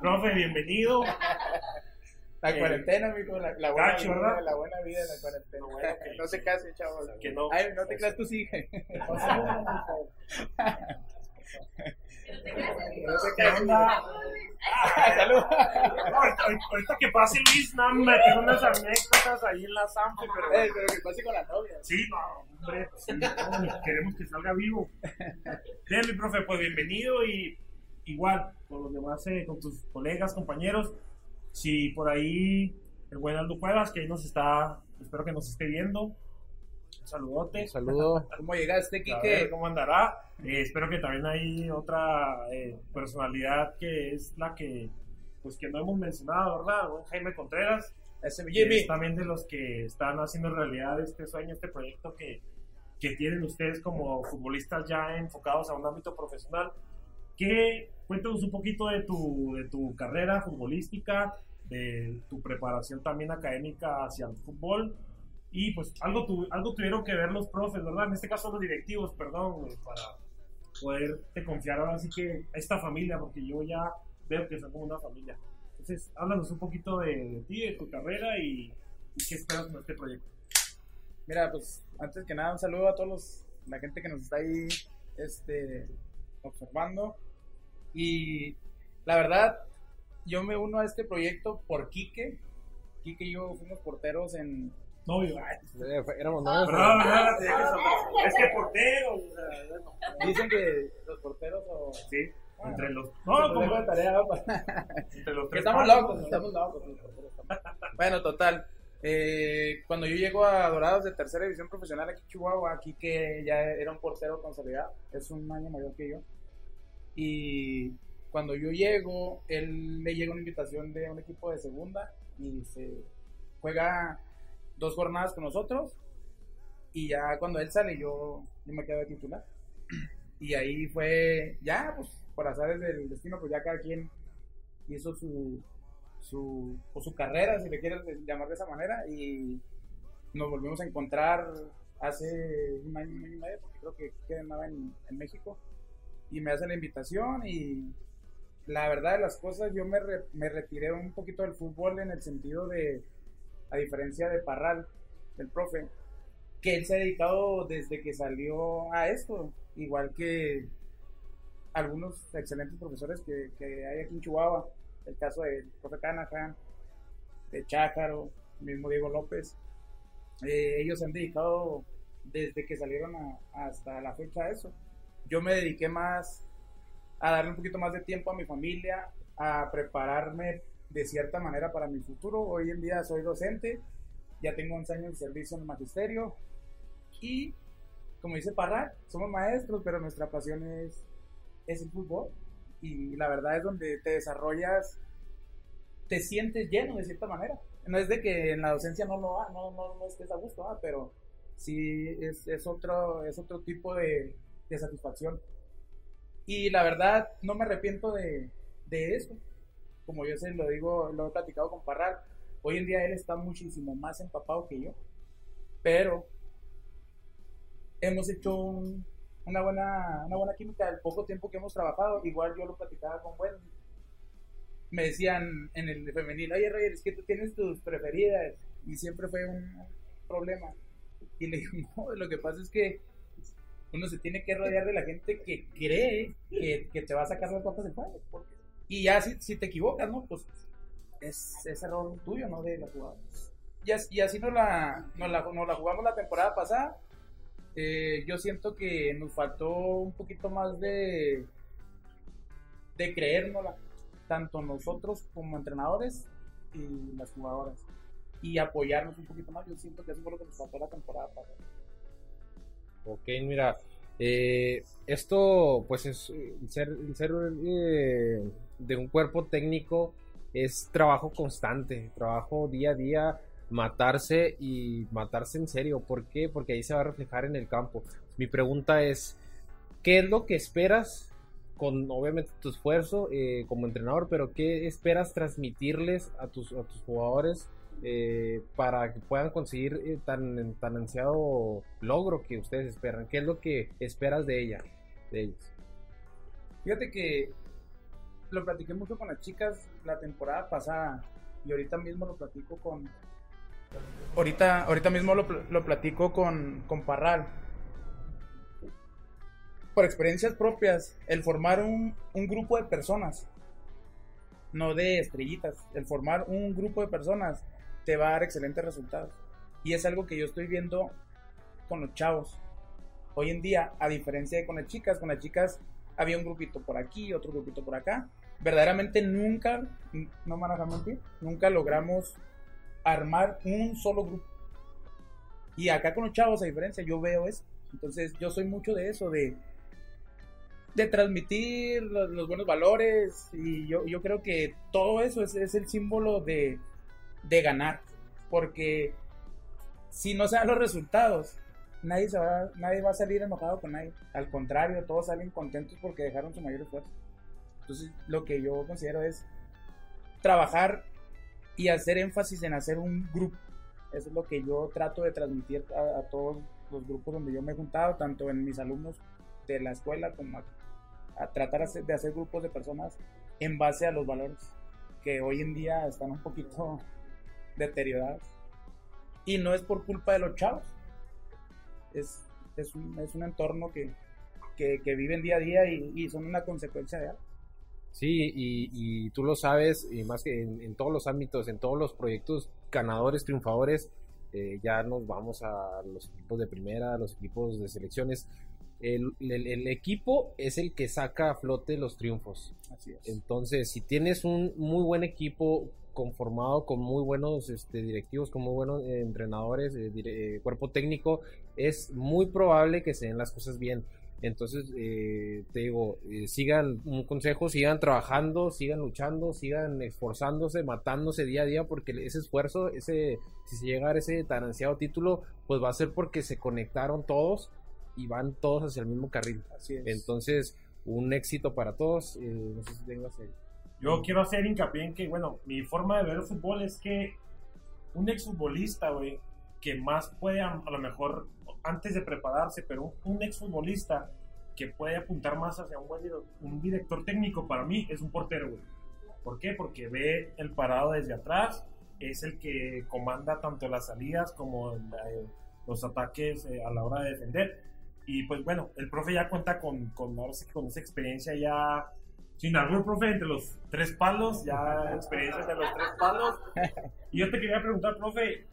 Speaker 2: Profe, bienvenido.
Speaker 6: La
Speaker 2: Eh,
Speaker 6: cuarentena, amigo, la, la buena
Speaker 2: gacho,
Speaker 6: vida,
Speaker 2: ¿verdad?
Speaker 6: la buena vida en la cuarentena.
Speaker 2: Bueno que-
Speaker 6: no se casen, chavos.
Speaker 2: Que no.
Speaker 6: Ay, no te creas tú sí. no se
Speaker 2: ¿Qué
Speaker 6: casen.
Speaker 2: onda?
Speaker 6: Salud.
Speaker 2: No, ahorita, ahorita que pase Luis, no, me tengo unas anécdotas ahí en la Zampe, pero
Speaker 6: Eh, pero que pase con la novia.
Speaker 2: sí, no, hombre, sí, no, queremos que salga vivo. Bien, mi profe, pues bienvenido y igual, con los demás, eh, con tus colegas, compañeros, si por ahí el buen Aldo Cuevas, que ahí nos está, espero que nos esté viendo, un saludote.
Speaker 3: Saludo.
Speaker 6: ¿Cómo llegaste, Kike?
Speaker 2: cómo andará. Eh, espero que también hay otra eh, personalidad que es la que, pues que no hemos mencionado, ¿verdad? Buen Jaime Contreras.
Speaker 6: Ese Jimmy.
Speaker 2: es también de los que están haciendo realidad este sueño, este proyecto que, que tienen ustedes como futbolistas ya enfocados a un ámbito profesional. Que cuéntanos un poquito de tu, de tu carrera futbolística, de tu preparación también académica hacia el fútbol. Y pues algo, tu- algo tuvieron que ver los profes, ¿verdad? En este caso los directivos, perdón, güey, para poderte confiar ahora sí que a esta familia, porque yo ya veo que son como una familia. Entonces, háblanos un poquito de, de ti, de tu carrera y, y qué esperas con este proyecto.
Speaker 6: Mira, pues antes que nada, un saludo a todos los, la gente que nos está ahí este, observando. Y la verdad, yo me uno a este proyecto por Quique. Quique y yo fuimos porteros en.
Speaker 2: No, yo,
Speaker 3: Éramos.
Speaker 2: ¿verdad, verdad? Tenía que saber. Es que portero, o sea,
Speaker 6: Dicen que los porteros o.
Speaker 2: sí, entre los,
Speaker 6: No,
Speaker 2: no,
Speaker 6: no,
Speaker 2: como-
Speaker 6: tarea, ¿no?
Speaker 2: entre los tres
Speaker 6: estamos
Speaker 2: pasos,
Speaker 6: locos, estamos locos. porteros Bueno, total. Eh, cuando yo llego a Dorados de tercera división profesional aquí en Chihuahua, aquí que ya era un portero consolidado, es un año mayor que yo. Y cuando yo llego, él le llega una invitación de un equipo de segunda y se juega dos jornadas con nosotros. Y ya cuando él sale, yo, yo me quedo de titular. Y ahí fue, ya, pues por azares del destino, pues ya cada quien hizo su, su, o su carrera, si le quieres llamar de esa manera, y nos volvimos a encontrar hace un año, y medio, porque creo que quedaba en, en México, y me hace la invitación y la verdad de las cosas, yo me, re- me retiré un poquito del fútbol en el sentido de, a diferencia de Parral, del profe, que él se ha dedicado desde que salió a esto, igual que algunos excelentes profesores que, que hay aquí en Chihuahua, el caso del profe Canahan, de Chácaro, mismo Diego López, eh, ellos se han dedicado desde que salieron hasta la fecha a eso. Yo me dediqué más a darle un poquito más de tiempo a mi familia, a prepararme de cierta manera para mi futuro. Hoy en día soy docente, ya tengo 11 años de servicio en el magisterio y, como dice Parra, somos maestros, pero nuestra pasión es, es el fútbol y la verdad es donde te desarrollas, te sientes lleno de cierta manera. No es de que en la docencia no lo no, no, no estés a gusto, pero sí es, es, otro, es otro tipo de, de satisfacción. Y la verdad, no me arrepiento de, de eso. Como yo se lo digo, lo he platicado con Parral. Hoy en día él está muchísimo más empapado que yo. Pero hemos hecho un- una, buena, una buena química el poco tiempo que hemos trabajado. Igual yo lo platicaba con Wendy. Me decían en el femenil, oye Roger, es que tú tienes tus preferidas. Y siempre fue un, problema. Y le digo, no, lo que pasa es que uno se tiene que rodear de la gente que cree que, que te va a sacar las papas del porque- Y ya si, si te equivocas, ¿no? Pues es, es error tuyo, ¿no? De la jugada. Y así, y así nos, la, nos, la, nos la jugamos la temporada pasada. Eh, yo siento que nos faltó un poquito más de, de creérnosla, tanto nosotros como entrenadores y las jugadoras. Y apoyarnos un poquito más. Yo siento que eso fue lo que nos faltó la temporada pasada.
Speaker 3: Ok, mira, eh, esto pues es el ser, el ser eh, de un cuerpo técnico es trabajo constante, trabajo día a día, matarse y matarse en serio. ¿Por qué? Porque ahí se va a reflejar en el campo. Mi pregunta es, ¿qué es lo que esperas con obviamente tu esfuerzo eh, como entrenador, pero qué esperas transmitirles a tus, a tus jugadores eh, para que puedan conseguir eh, tan, tan ansiado logro que ustedes esperan? ¿Qué es lo que esperas de ella, de ellos?
Speaker 6: Fíjate que lo platiqué mucho con las chicas la temporada pasada y ahorita mismo lo platico con... Ahorita, ahorita mismo lo, lo platico con, con Parral. Por experiencias propias, el formar un, un grupo de personas, no de estrellitas, el formar un grupo de personas te va a dar excelentes resultados. Y es algo que yo estoy viendo con los chavos. Hoy en día, a diferencia de con las chicas, con las chicas había un grupito por aquí, otro grupito por acá. Verdaderamente nunca, no me van a mentir, nunca logramos armar un solo grupo. Y acá con los chavos, a diferencia, yo veo eso. Entonces, yo soy mucho de eso, de, de transmitir los, buenos valores. Y yo, yo creo que todo eso es, es el símbolo de, de ganar. Porque si no se dan los resultados, nadie, se va, nadie va a salir enojado con nadie. Al contrario, todos salen contentos porque dejaron su mayor esfuerzo. Entonces, lo que yo considero es trabajar y hacer énfasis en hacer un grupo. Eso es lo que yo trato de transmitir a, a todos los grupos donde yo me he juntado, tanto en mis alumnos de la escuela como a, a tratar de hacer grupos de personas en base a los valores que hoy en día están un poquito deteriorados. Y no es por culpa de los chavos. Es, es, un, es un entorno que, que, que, viven día a día y, y son una consecuencia de algo.
Speaker 3: Sí, y, y, tú lo sabes, y más que en, en, todos los ámbitos, en todos los proyectos ganadores, triunfadores, eh, ya nos vamos a los equipos de primera, a los equipos de selecciones. El, el, el, equipo es el que saca a flote los triunfos.
Speaker 6: Así es.
Speaker 3: Entonces, si tienes un muy buen equipo conformado con muy buenos este, directivos, con muy buenos eh, entrenadores, eh, dire, eh, cuerpo técnico, es muy probable que se den las cosas bien. Entonces, eh, te digo, eh, sigan un consejo, sigan trabajando, sigan luchando, sigan esforzándose, matándose día a día, porque ese esfuerzo, ese, si se llega a ese tan ansiado título, pues va a ser porque se conectaron todos y van todos hacia el mismo carril.
Speaker 6: Así es.
Speaker 3: Entonces, un éxito para todos. Eh, no sé si tengas ahí.
Speaker 2: Yo quiero hacer hincapié en que, bueno, mi forma de ver el fútbol es que un exfutbolista, güey, que más puede a, a, lo mejor antes de prepararse, pero un, un exfutbolista que puede apuntar más hacia un buen un director técnico para mí es un portero, güey. ¿Por qué? Porque ve el parado desde atrás, es el que comanda tanto las salidas como eh, los ataques eh, a la hora de defender. Y pues bueno, el profe ya cuenta con, con, con esa experiencia ya sin algún profe entre los tres palos, ya experiencia de los tres palos. Y yo te quería preguntar, profe,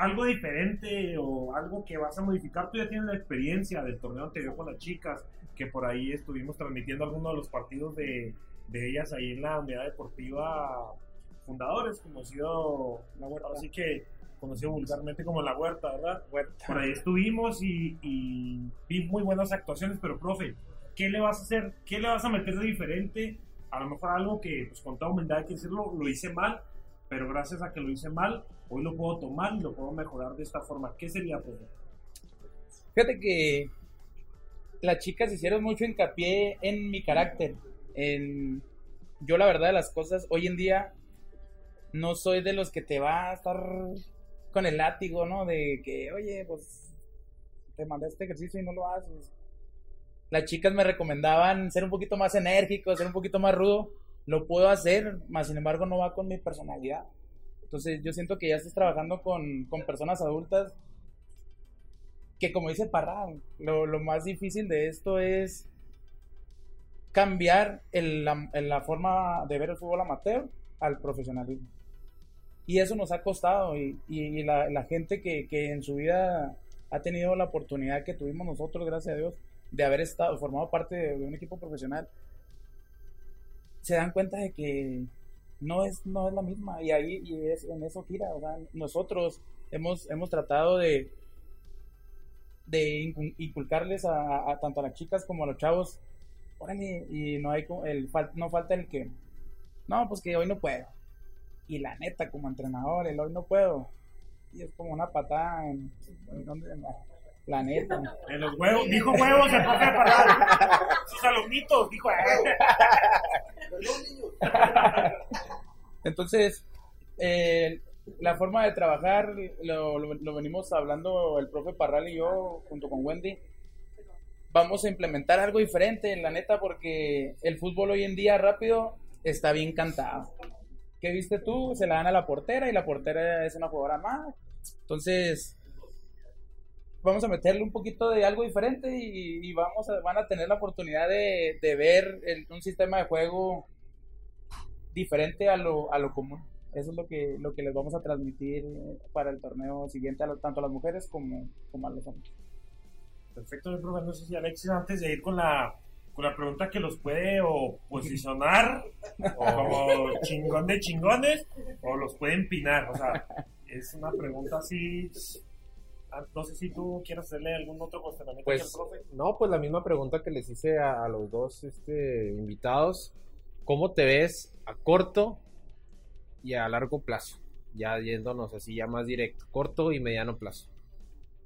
Speaker 2: algo diferente o algo que vas a modificar. Tú ya tienes la experiencia del torneo anterior con las chicas, que por ahí estuvimos transmitiendo algunos de los partidos de, de ellas ahí en la unidad deportiva Fundadores, conocido, la huerta, así que conocido vulgarmente como la huerta, ¿verdad?
Speaker 6: Huerta.
Speaker 2: Por ahí estuvimos y, y vi muy buenas actuaciones, pero profe, ¿qué le vas a hacer? ¿Qué le vas a meter de diferente? A lo mejor algo que, pues con toda humildad hay que decirlo, lo hice mal, pero gracias a que lo hice mal, hoy lo puedo tomar y lo puedo mejorar de esta forma. ¿Qué sería, profe?
Speaker 6: Fíjate que las chicas hicieron mucho hincapié en mi carácter. Yo la verdad de las cosas, hoy en día no soy de los que te va a estar con el látigo, ¿no? De que, oye, pues te mandé este ejercicio y no lo haces. Las chicas me recomendaban ser un poquito más enérgico, ser un poquito más rudo. Lo puedo hacer, más sin embargo no va con mi personalidad. Entonces yo siento que ya estás trabajando con, con personas adultas que como dice Parra, lo, lo, más difícil de esto es cambiar el, la, forma de ver el fútbol amateur al profesionalismo. Y eso nos ha costado y, y, y la, la, gente que, que, en su vida ha tenido la oportunidad que tuvimos nosotros, gracias a Dios, de haber estado formado parte de, de un equipo profesional, se dan cuenta de que no es, no es la misma y ahí y es, en eso gira. O sea, nosotros hemos, hemos tratado de, de incu- inculcarles a, tanto a las chicas como a los chavos, órale, y no hay el no falta el que, no, pues que hoy no puedo. Y la neta, como entrenador, el hoy no puedo. Y es como una patada en, en donde- la, neta.
Speaker 2: En los huevos, dijo huevos el profe Parral. Sus alumnitos, dijo. "Eh".
Speaker 6: Entonces, eh, la forma de trabajar lo, lo- lo venimos hablando el profe Parral y yo junto con Wendy. Vamos a implementar algo diferente, la neta, porque el fútbol hoy en día rápido está bien cantado. ¿Qué viste tú? Se la dan a la portera y la portera es una jugadora más. Entonces, vamos a meterle un poquito de algo diferente y, y vamos a, van a tener la oportunidad de, de ver el- un sistema de juego diferente a lo, a lo común. Eso es lo que, lo que les vamos a transmitir para el torneo siguiente, a lo- tanto a las mujeres como, como a los hombres.
Speaker 2: Perfecto, profe. No sé si Alexis, antes de ir con la, con la pregunta que los puede o posicionar como chingón de chingones o los puede empinar. O sea, es una pregunta así. Ah, No sé si tú quieres hacerle algún otro cuestionamiento aquí al
Speaker 3: Pues,
Speaker 2: profe.
Speaker 3: no, pues la misma pregunta que les hice a, a los dos este, invitados. ¿Cómo te ves a corto y a largo plazo? Ya yéndonos así, ya más directo. Corto y mediano plazo.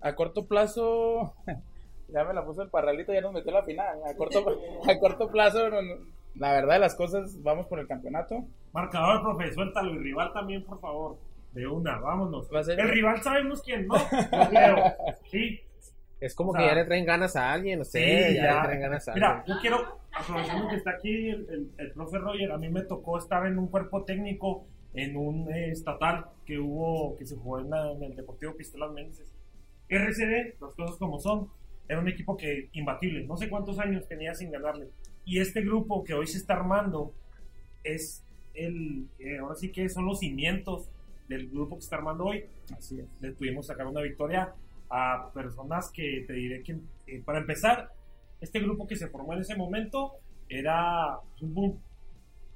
Speaker 6: A corto plazo, ya me la puso el parralito, ya nos metió la final. A corto, a corto plazo, no- no- la verdad de las cosas, vamos por el campeonato.
Speaker 2: Marcador, profe, suéltalo. Y rival también, por favor. De una, vámonos.
Speaker 6: Va a ser-
Speaker 2: El rival sabemos quién, ¿no? No creo. Sí,
Speaker 3: Es como
Speaker 2: O
Speaker 3: que ya le traen ganas a alguien, no sé,
Speaker 2: Sí,
Speaker 3: ya,
Speaker 2: ya.
Speaker 3: le traen ganas a
Speaker 2: Mira,
Speaker 3: alguien.
Speaker 2: yo quiero, aprovechando que está aquí el, el- el profe Roger, a mí me tocó estar en un cuerpo técnico en un eh, estatal que hubo, que se jugó en, la- en el Deportivo Pistolas Méndez. RCD, las cosas como son, era un equipo que imbatible, no sé cuántos años tenía sin ganarle. Y este grupo que hoy se está armando es el, eh, ahora sí que son los cimientos del grupo que está armando hoy
Speaker 6: Así es.
Speaker 2: le pudimos sacar una victoria a personas que te diré que, eh, para empezar, este grupo que se formó en ese momento era un boom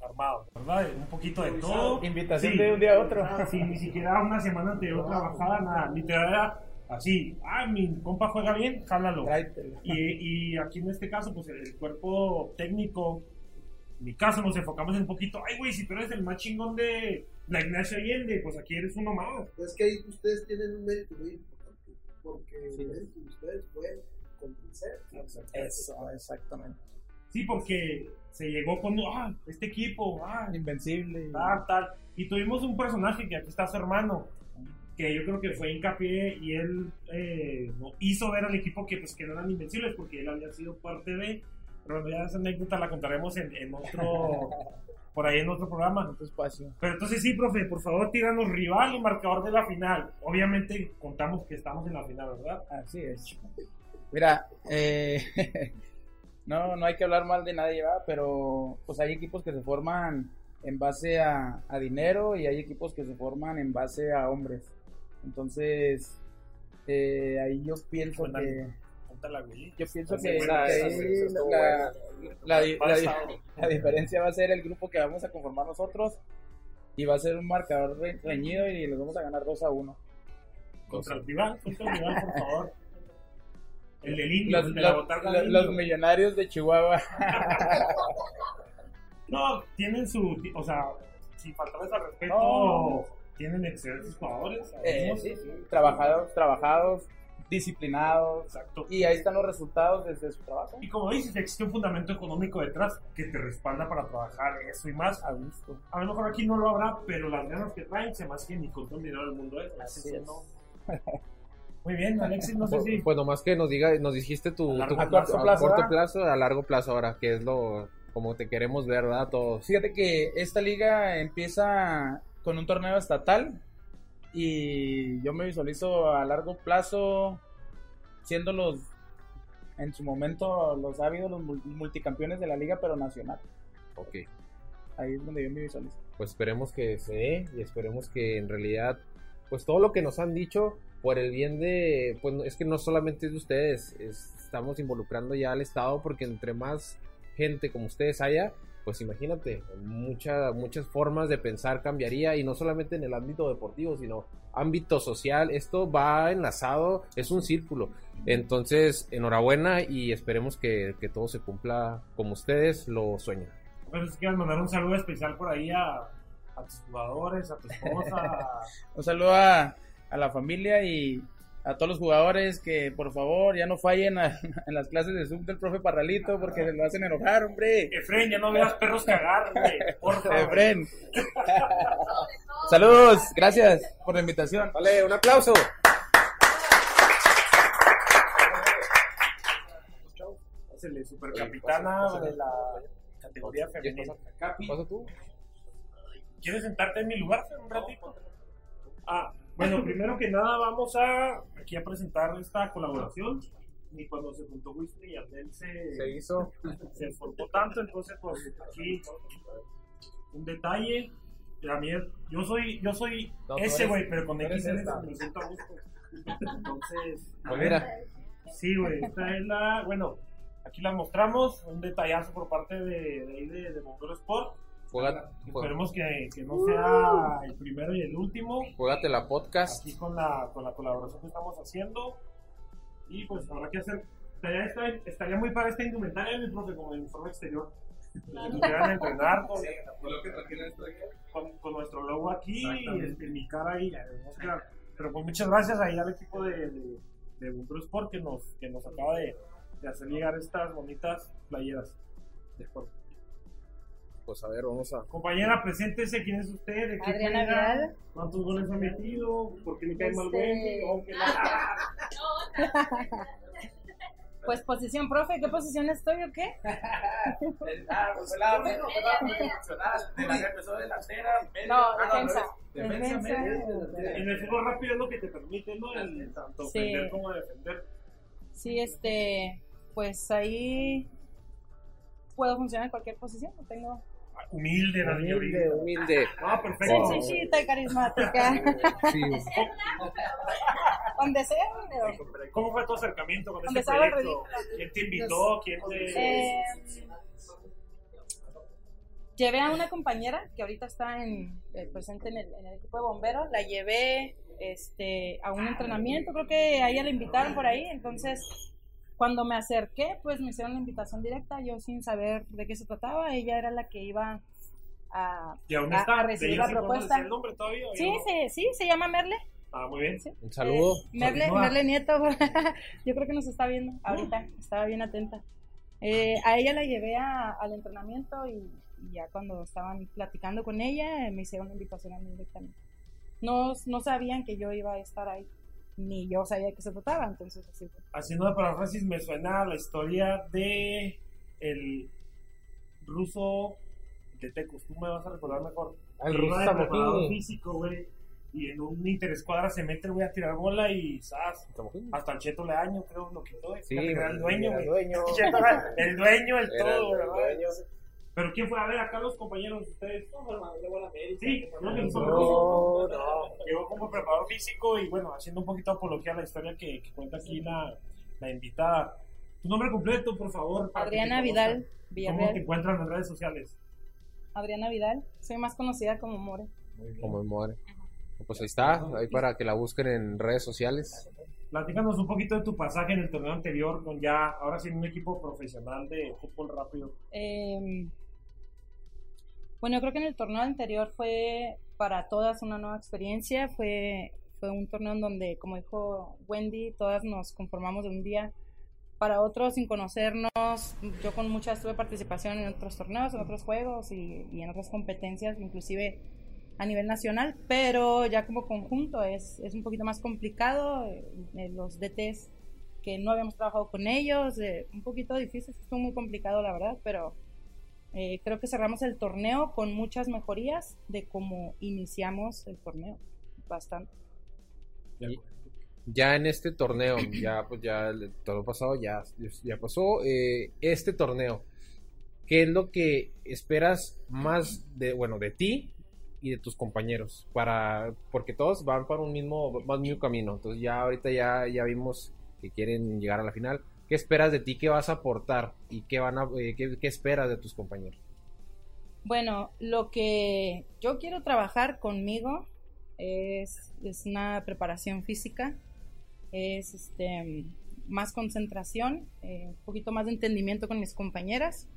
Speaker 2: armado, ¿verdad? Un poquito de todo.
Speaker 6: Invitación
Speaker 2: Sí.
Speaker 6: de un día a otro.
Speaker 2: Ah, sí, ni siquiera una semana anterior trabajada, nada. Literal era así, ah, mi compa juega bien, jálalo. Y, y aquí en este caso, pues el cuerpo técnico, en mi caso nos enfocamos un poquito, ay güey, si tú eres el más chingón de la Ignacio Allende, pues aquí eres uno más.
Speaker 4: Es que ahí ustedes tienen un mérito muy importante, porque
Speaker 6: Sí.
Speaker 4: el mérito de ustedes fue convencer.
Speaker 6: Eso, exactamente.
Speaker 2: Sí, porque se llegó con, ah, este equipo, ah,
Speaker 6: Invencible.
Speaker 2: tal, tal. Y tuvimos un personaje que aquí está su hermano, que yo creo que fue hincapié y él eh, hizo ver al equipo que, pues, que no eran invencibles porque él había sido parte de. Pero ya esa anécdota la contaremos en, en otro, por ahí en otro programa.
Speaker 6: Otro espacio.
Speaker 2: Pero entonces sí, profe, por favor, tíranos rival y marcador de la final. Obviamente contamos que estamos en la final, ¿verdad?
Speaker 6: Así es. Mira, eh, no, no hay que hablar mal de nadie, ¿verdad? Pero pues hay equipos que se forman en base a, a dinero y hay equipos que se forman en base a hombres. Entonces, eh, ahí yo pienso que... Yo pienso que, la, diferencia va a ser el grupo que vamos a conformar nosotros y va a ser un marcador re- reñido y los vamos a ganar 2 a 1.
Speaker 2: Contra el rival, contra el rival, por favor. El del indio,
Speaker 6: Los,
Speaker 2: el de la
Speaker 6: los-
Speaker 2: botarga
Speaker 6: los-
Speaker 2: del
Speaker 6: los
Speaker 2: indio.
Speaker 6: millonarios de Chihuahua.
Speaker 2: No, tienen su. O sea, sin faltarles al respeto,
Speaker 6: No.
Speaker 2: tienen excelentes jugadores.
Speaker 6: Eh,
Speaker 2: sabemos.
Speaker 6: sí, sí, trabajados, trabajados, disciplinados.
Speaker 2: Exacto.
Speaker 6: Y ahí están los resultados desde su trabajo.
Speaker 2: Y como dices, existe un fundamento económico detrás que te respalda para trabajar eso y más.
Speaker 6: A gusto.
Speaker 2: A lo mejor aquí no lo habrá, pero las ganas que traen se más que ni con todo el dinero del mundo es.
Speaker 6: Así
Speaker 2: Así
Speaker 6: es.
Speaker 2: no. Muy bien, Alexis, no sé si.
Speaker 3: pues nomás que nos diga, nos dijiste tu,
Speaker 2: A
Speaker 3: tu-
Speaker 6: A corto
Speaker 3: a
Speaker 6: plazo,
Speaker 3: corto
Speaker 6: ¿verdad?
Speaker 3: plazo, a largo plazo ahora, que es lo como te queremos ver, ¿verdad? Todos.
Speaker 6: Fíjate que esta liga empieza con un torneo estatal y yo me visualizo a largo plazo siendo los, en su momento, los ávidos, los mul- multicampeones de la liga, pero nacional.
Speaker 3: Ok.
Speaker 6: Ahí es donde yo me visualizo.
Speaker 3: Pues esperemos que se dé y esperemos que en realidad, pues todo lo que nos han dicho por el bien de, pues es que no solamente es de ustedes, es- estamos involucrando ya al Estado porque entre más gente como ustedes haya, pues imagínate, muchas muchas formas de pensar cambiaría y no solamente en el ámbito deportivo, sino ámbito social. Esto va enlazado, es un círculo. Entonces, enhorabuena y esperemos que, que todo se cumpla como ustedes lo sueñan.
Speaker 2: Bueno, si quieres mandar un saludo especial por ahí a, a tus jugadores, a tu esposa.
Speaker 6: Un saludo a, a la familia y a todos los jugadores que por favor ya no fallen a- en las clases de Zoom del profe Parralito porque se lo hacen enojar, hombre.
Speaker 2: Efren, ya no veas perros cagar, güey. Por favor.
Speaker 6: Efren. Saludos, gracias por la invitación.
Speaker 3: Vale, un aplauso.
Speaker 2: Pásale, supercapitana de la categoría femenina.
Speaker 3: Pasa tú.
Speaker 2: ¿Quieres sentarte en mi lugar un ratito? Ah, bueno, primero que nada vamos a aquí a presentar esta colaboración. Y cuando se juntó Whistler y Abdel se,
Speaker 3: Se hizo.
Speaker 2: se esforzó tanto, entonces pues aquí un detalle. Mí, yo soy, yo soy
Speaker 3: No,
Speaker 2: ese güey, pero con X me siento a gusto. Entonces,
Speaker 3: Pues mira,
Speaker 2: Sí, güey, esta es la, bueno, aquí la mostramos, un detallazo por parte de, de ahí de, de Sport.
Speaker 3: Juega, juega-
Speaker 2: Esperemos que, que no sea el primero y el último.
Speaker 3: juégate la podcast.
Speaker 2: Aquí con la, con la colaboración que estamos haciendo. Y pues habrá que hacer. Estaría, estaría- muy para esta indumentaria, mi profe, como uniforme exterior. Que pudieran entrenar con, con, con nuestro logo aquí y este, mi cara ahí. Pero pues muchas gracias ahí al equipo de, de, de Buntro Sport que nos, que nos acaba de, de hacer llegar estas bonitas playeras. de sport.
Speaker 3: Pues a ver, vamos a.
Speaker 2: Compañera, preséntese, ¿quién es usted? ¿De qué
Speaker 7: Adriana? Vidal.
Speaker 2: ¿Cuántos goles ha metido? ¿Por qué le cae mal
Speaker 7: Este-
Speaker 2: la-
Speaker 7: Pues posición, profe, ¿qué posición estoy o qué? No, defensa. Defensa.
Speaker 2: En el fútbol rápido es lo que te permite, ¿no? El tanto
Speaker 7: Sí.
Speaker 2: ofender como defender.
Speaker 7: Sí, este, pues ahí puedo funcionar en cualquier posición, no tengo
Speaker 2: Ah, Humilde, la niña
Speaker 3: Humilde, humilde.
Speaker 2: Ah, perfecto.
Speaker 7: Sexychita y carismática.
Speaker 3: Sí.
Speaker 7: Donde sea,
Speaker 2: ¿Cómo fue tu acercamiento con este proyecto? ¿Quién te invitó? ¿Quién te...?
Speaker 7: eh, llevé a una compañera que ahorita está en, eh, presente en el, en el equipo de bomberos, la llevé este, a un entrenamiento, creo que a ella la invitaron por ahí, entonces cuando me acerqué, pues me hicieron la invitación directa, yo sin saber de qué se trataba, ella era la que iba a,
Speaker 2: ¿Y aún
Speaker 7: a-
Speaker 2: está?
Speaker 7: a recibir
Speaker 2: ¿De ella
Speaker 7: la propuesta.
Speaker 2: el nombre todavía?
Speaker 7: Sí,
Speaker 2: no?
Speaker 7: sí, sí, se llama Merle.
Speaker 2: Ah, muy bien.
Speaker 7: Sí.
Speaker 3: Un saludo.
Speaker 7: Eh, Merle,
Speaker 2: Saluda.
Speaker 7: Merle Nieto, yo creo que nos está viendo ahorita, estaba bien atenta. Eh, a ella la llevé a- al entrenamiento y, y ya cuando estaban platicando con ella eh, me hicieron una invitación a mí directamente. No, no sabían que yo iba a estar ahí, ni yo sabía qué se trataba, entonces así fue.
Speaker 2: Haciendo de paráfrasis me suena la historia de el ruso de Tecos. Tú me vas a recordar mejor.
Speaker 3: El
Speaker 2: Que
Speaker 3: ruso
Speaker 2: de físico, güey. Y en un interescuadra se mete, güey, a tirar bola y ¡zas! Hasta el Cheto Leaño, creo, lo quitó.
Speaker 3: Sí,
Speaker 2: que era el dueño, güey.
Speaker 3: el dueño.
Speaker 2: El dueño, el
Speaker 3: Era
Speaker 2: todo,
Speaker 3: el
Speaker 2: ¿verdad?
Speaker 3: dueño.
Speaker 2: Pero ¿quién fue a ver acá los compañeros de ustedes? Sí, no, que
Speaker 3: No,
Speaker 2: son-
Speaker 3: no.
Speaker 2: Llegó como preparador físico y bueno, haciendo un poquito de apología a la historia que, que cuenta aquí la, la invitada. Tu nombre completo, por favor.
Speaker 7: Adriana. Vidal,
Speaker 2: ¿Cómo te
Speaker 7: Villarreal.
Speaker 2: encuentran en redes sociales?
Speaker 7: Adriana Vidal, soy más conocida como More.
Speaker 3: Como muere. Pues ahí está, ahí para que la busquen en redes sociales.
Speaker 2: Platícanos un poquito de tu pasaje en el torneo anterior con ya, ahora sí, un equipo profesional de fútbol rápido.
Speaker 7: Eh, bueno, creo que en el torneo anterior fue para todas una nueva experiencia. Fue, fue un torneo en donde, como dijo Wendy, todas nos conformamos de un día para otro sin conocernos. Yo con muchas tuve participación en otros torneos, en otros juegos y, y en otras competencias, inclusive a nivel nacional, pero ya como conjunto es, es un poquito más complicado. eh, eh, los DTs que no habíamos trabajado con ellos, eh, un poquito difícil, estuvo muy complicado la verdad, pero eh, creo que cerramos el torneo con muchas mejorías de cómo iniciamos el torneo, bastante.
Speaker 3: Ya en este torneo, ya pues ya torneo pasado ya, ya pasó. eh, este torneo, ¿qué es lo que esperas más de, bueno, de ti y de tus compañeros? Para, porque todos van para un mismo, van mismo camino. Entonces ya ahorita ya, ya vimos que quieren llegar a la final. ¿Qué esperas de ti? ¿Qué vas a aportar? ¿Y qué van a, eh, qué, esperas de tus compañeros?
Speaker 7: Bueno, lo que yo quiero trabajar conmigo es, es una preparación física, es este, más concentración, eh, un poquito más de entendimiento con mis compañeras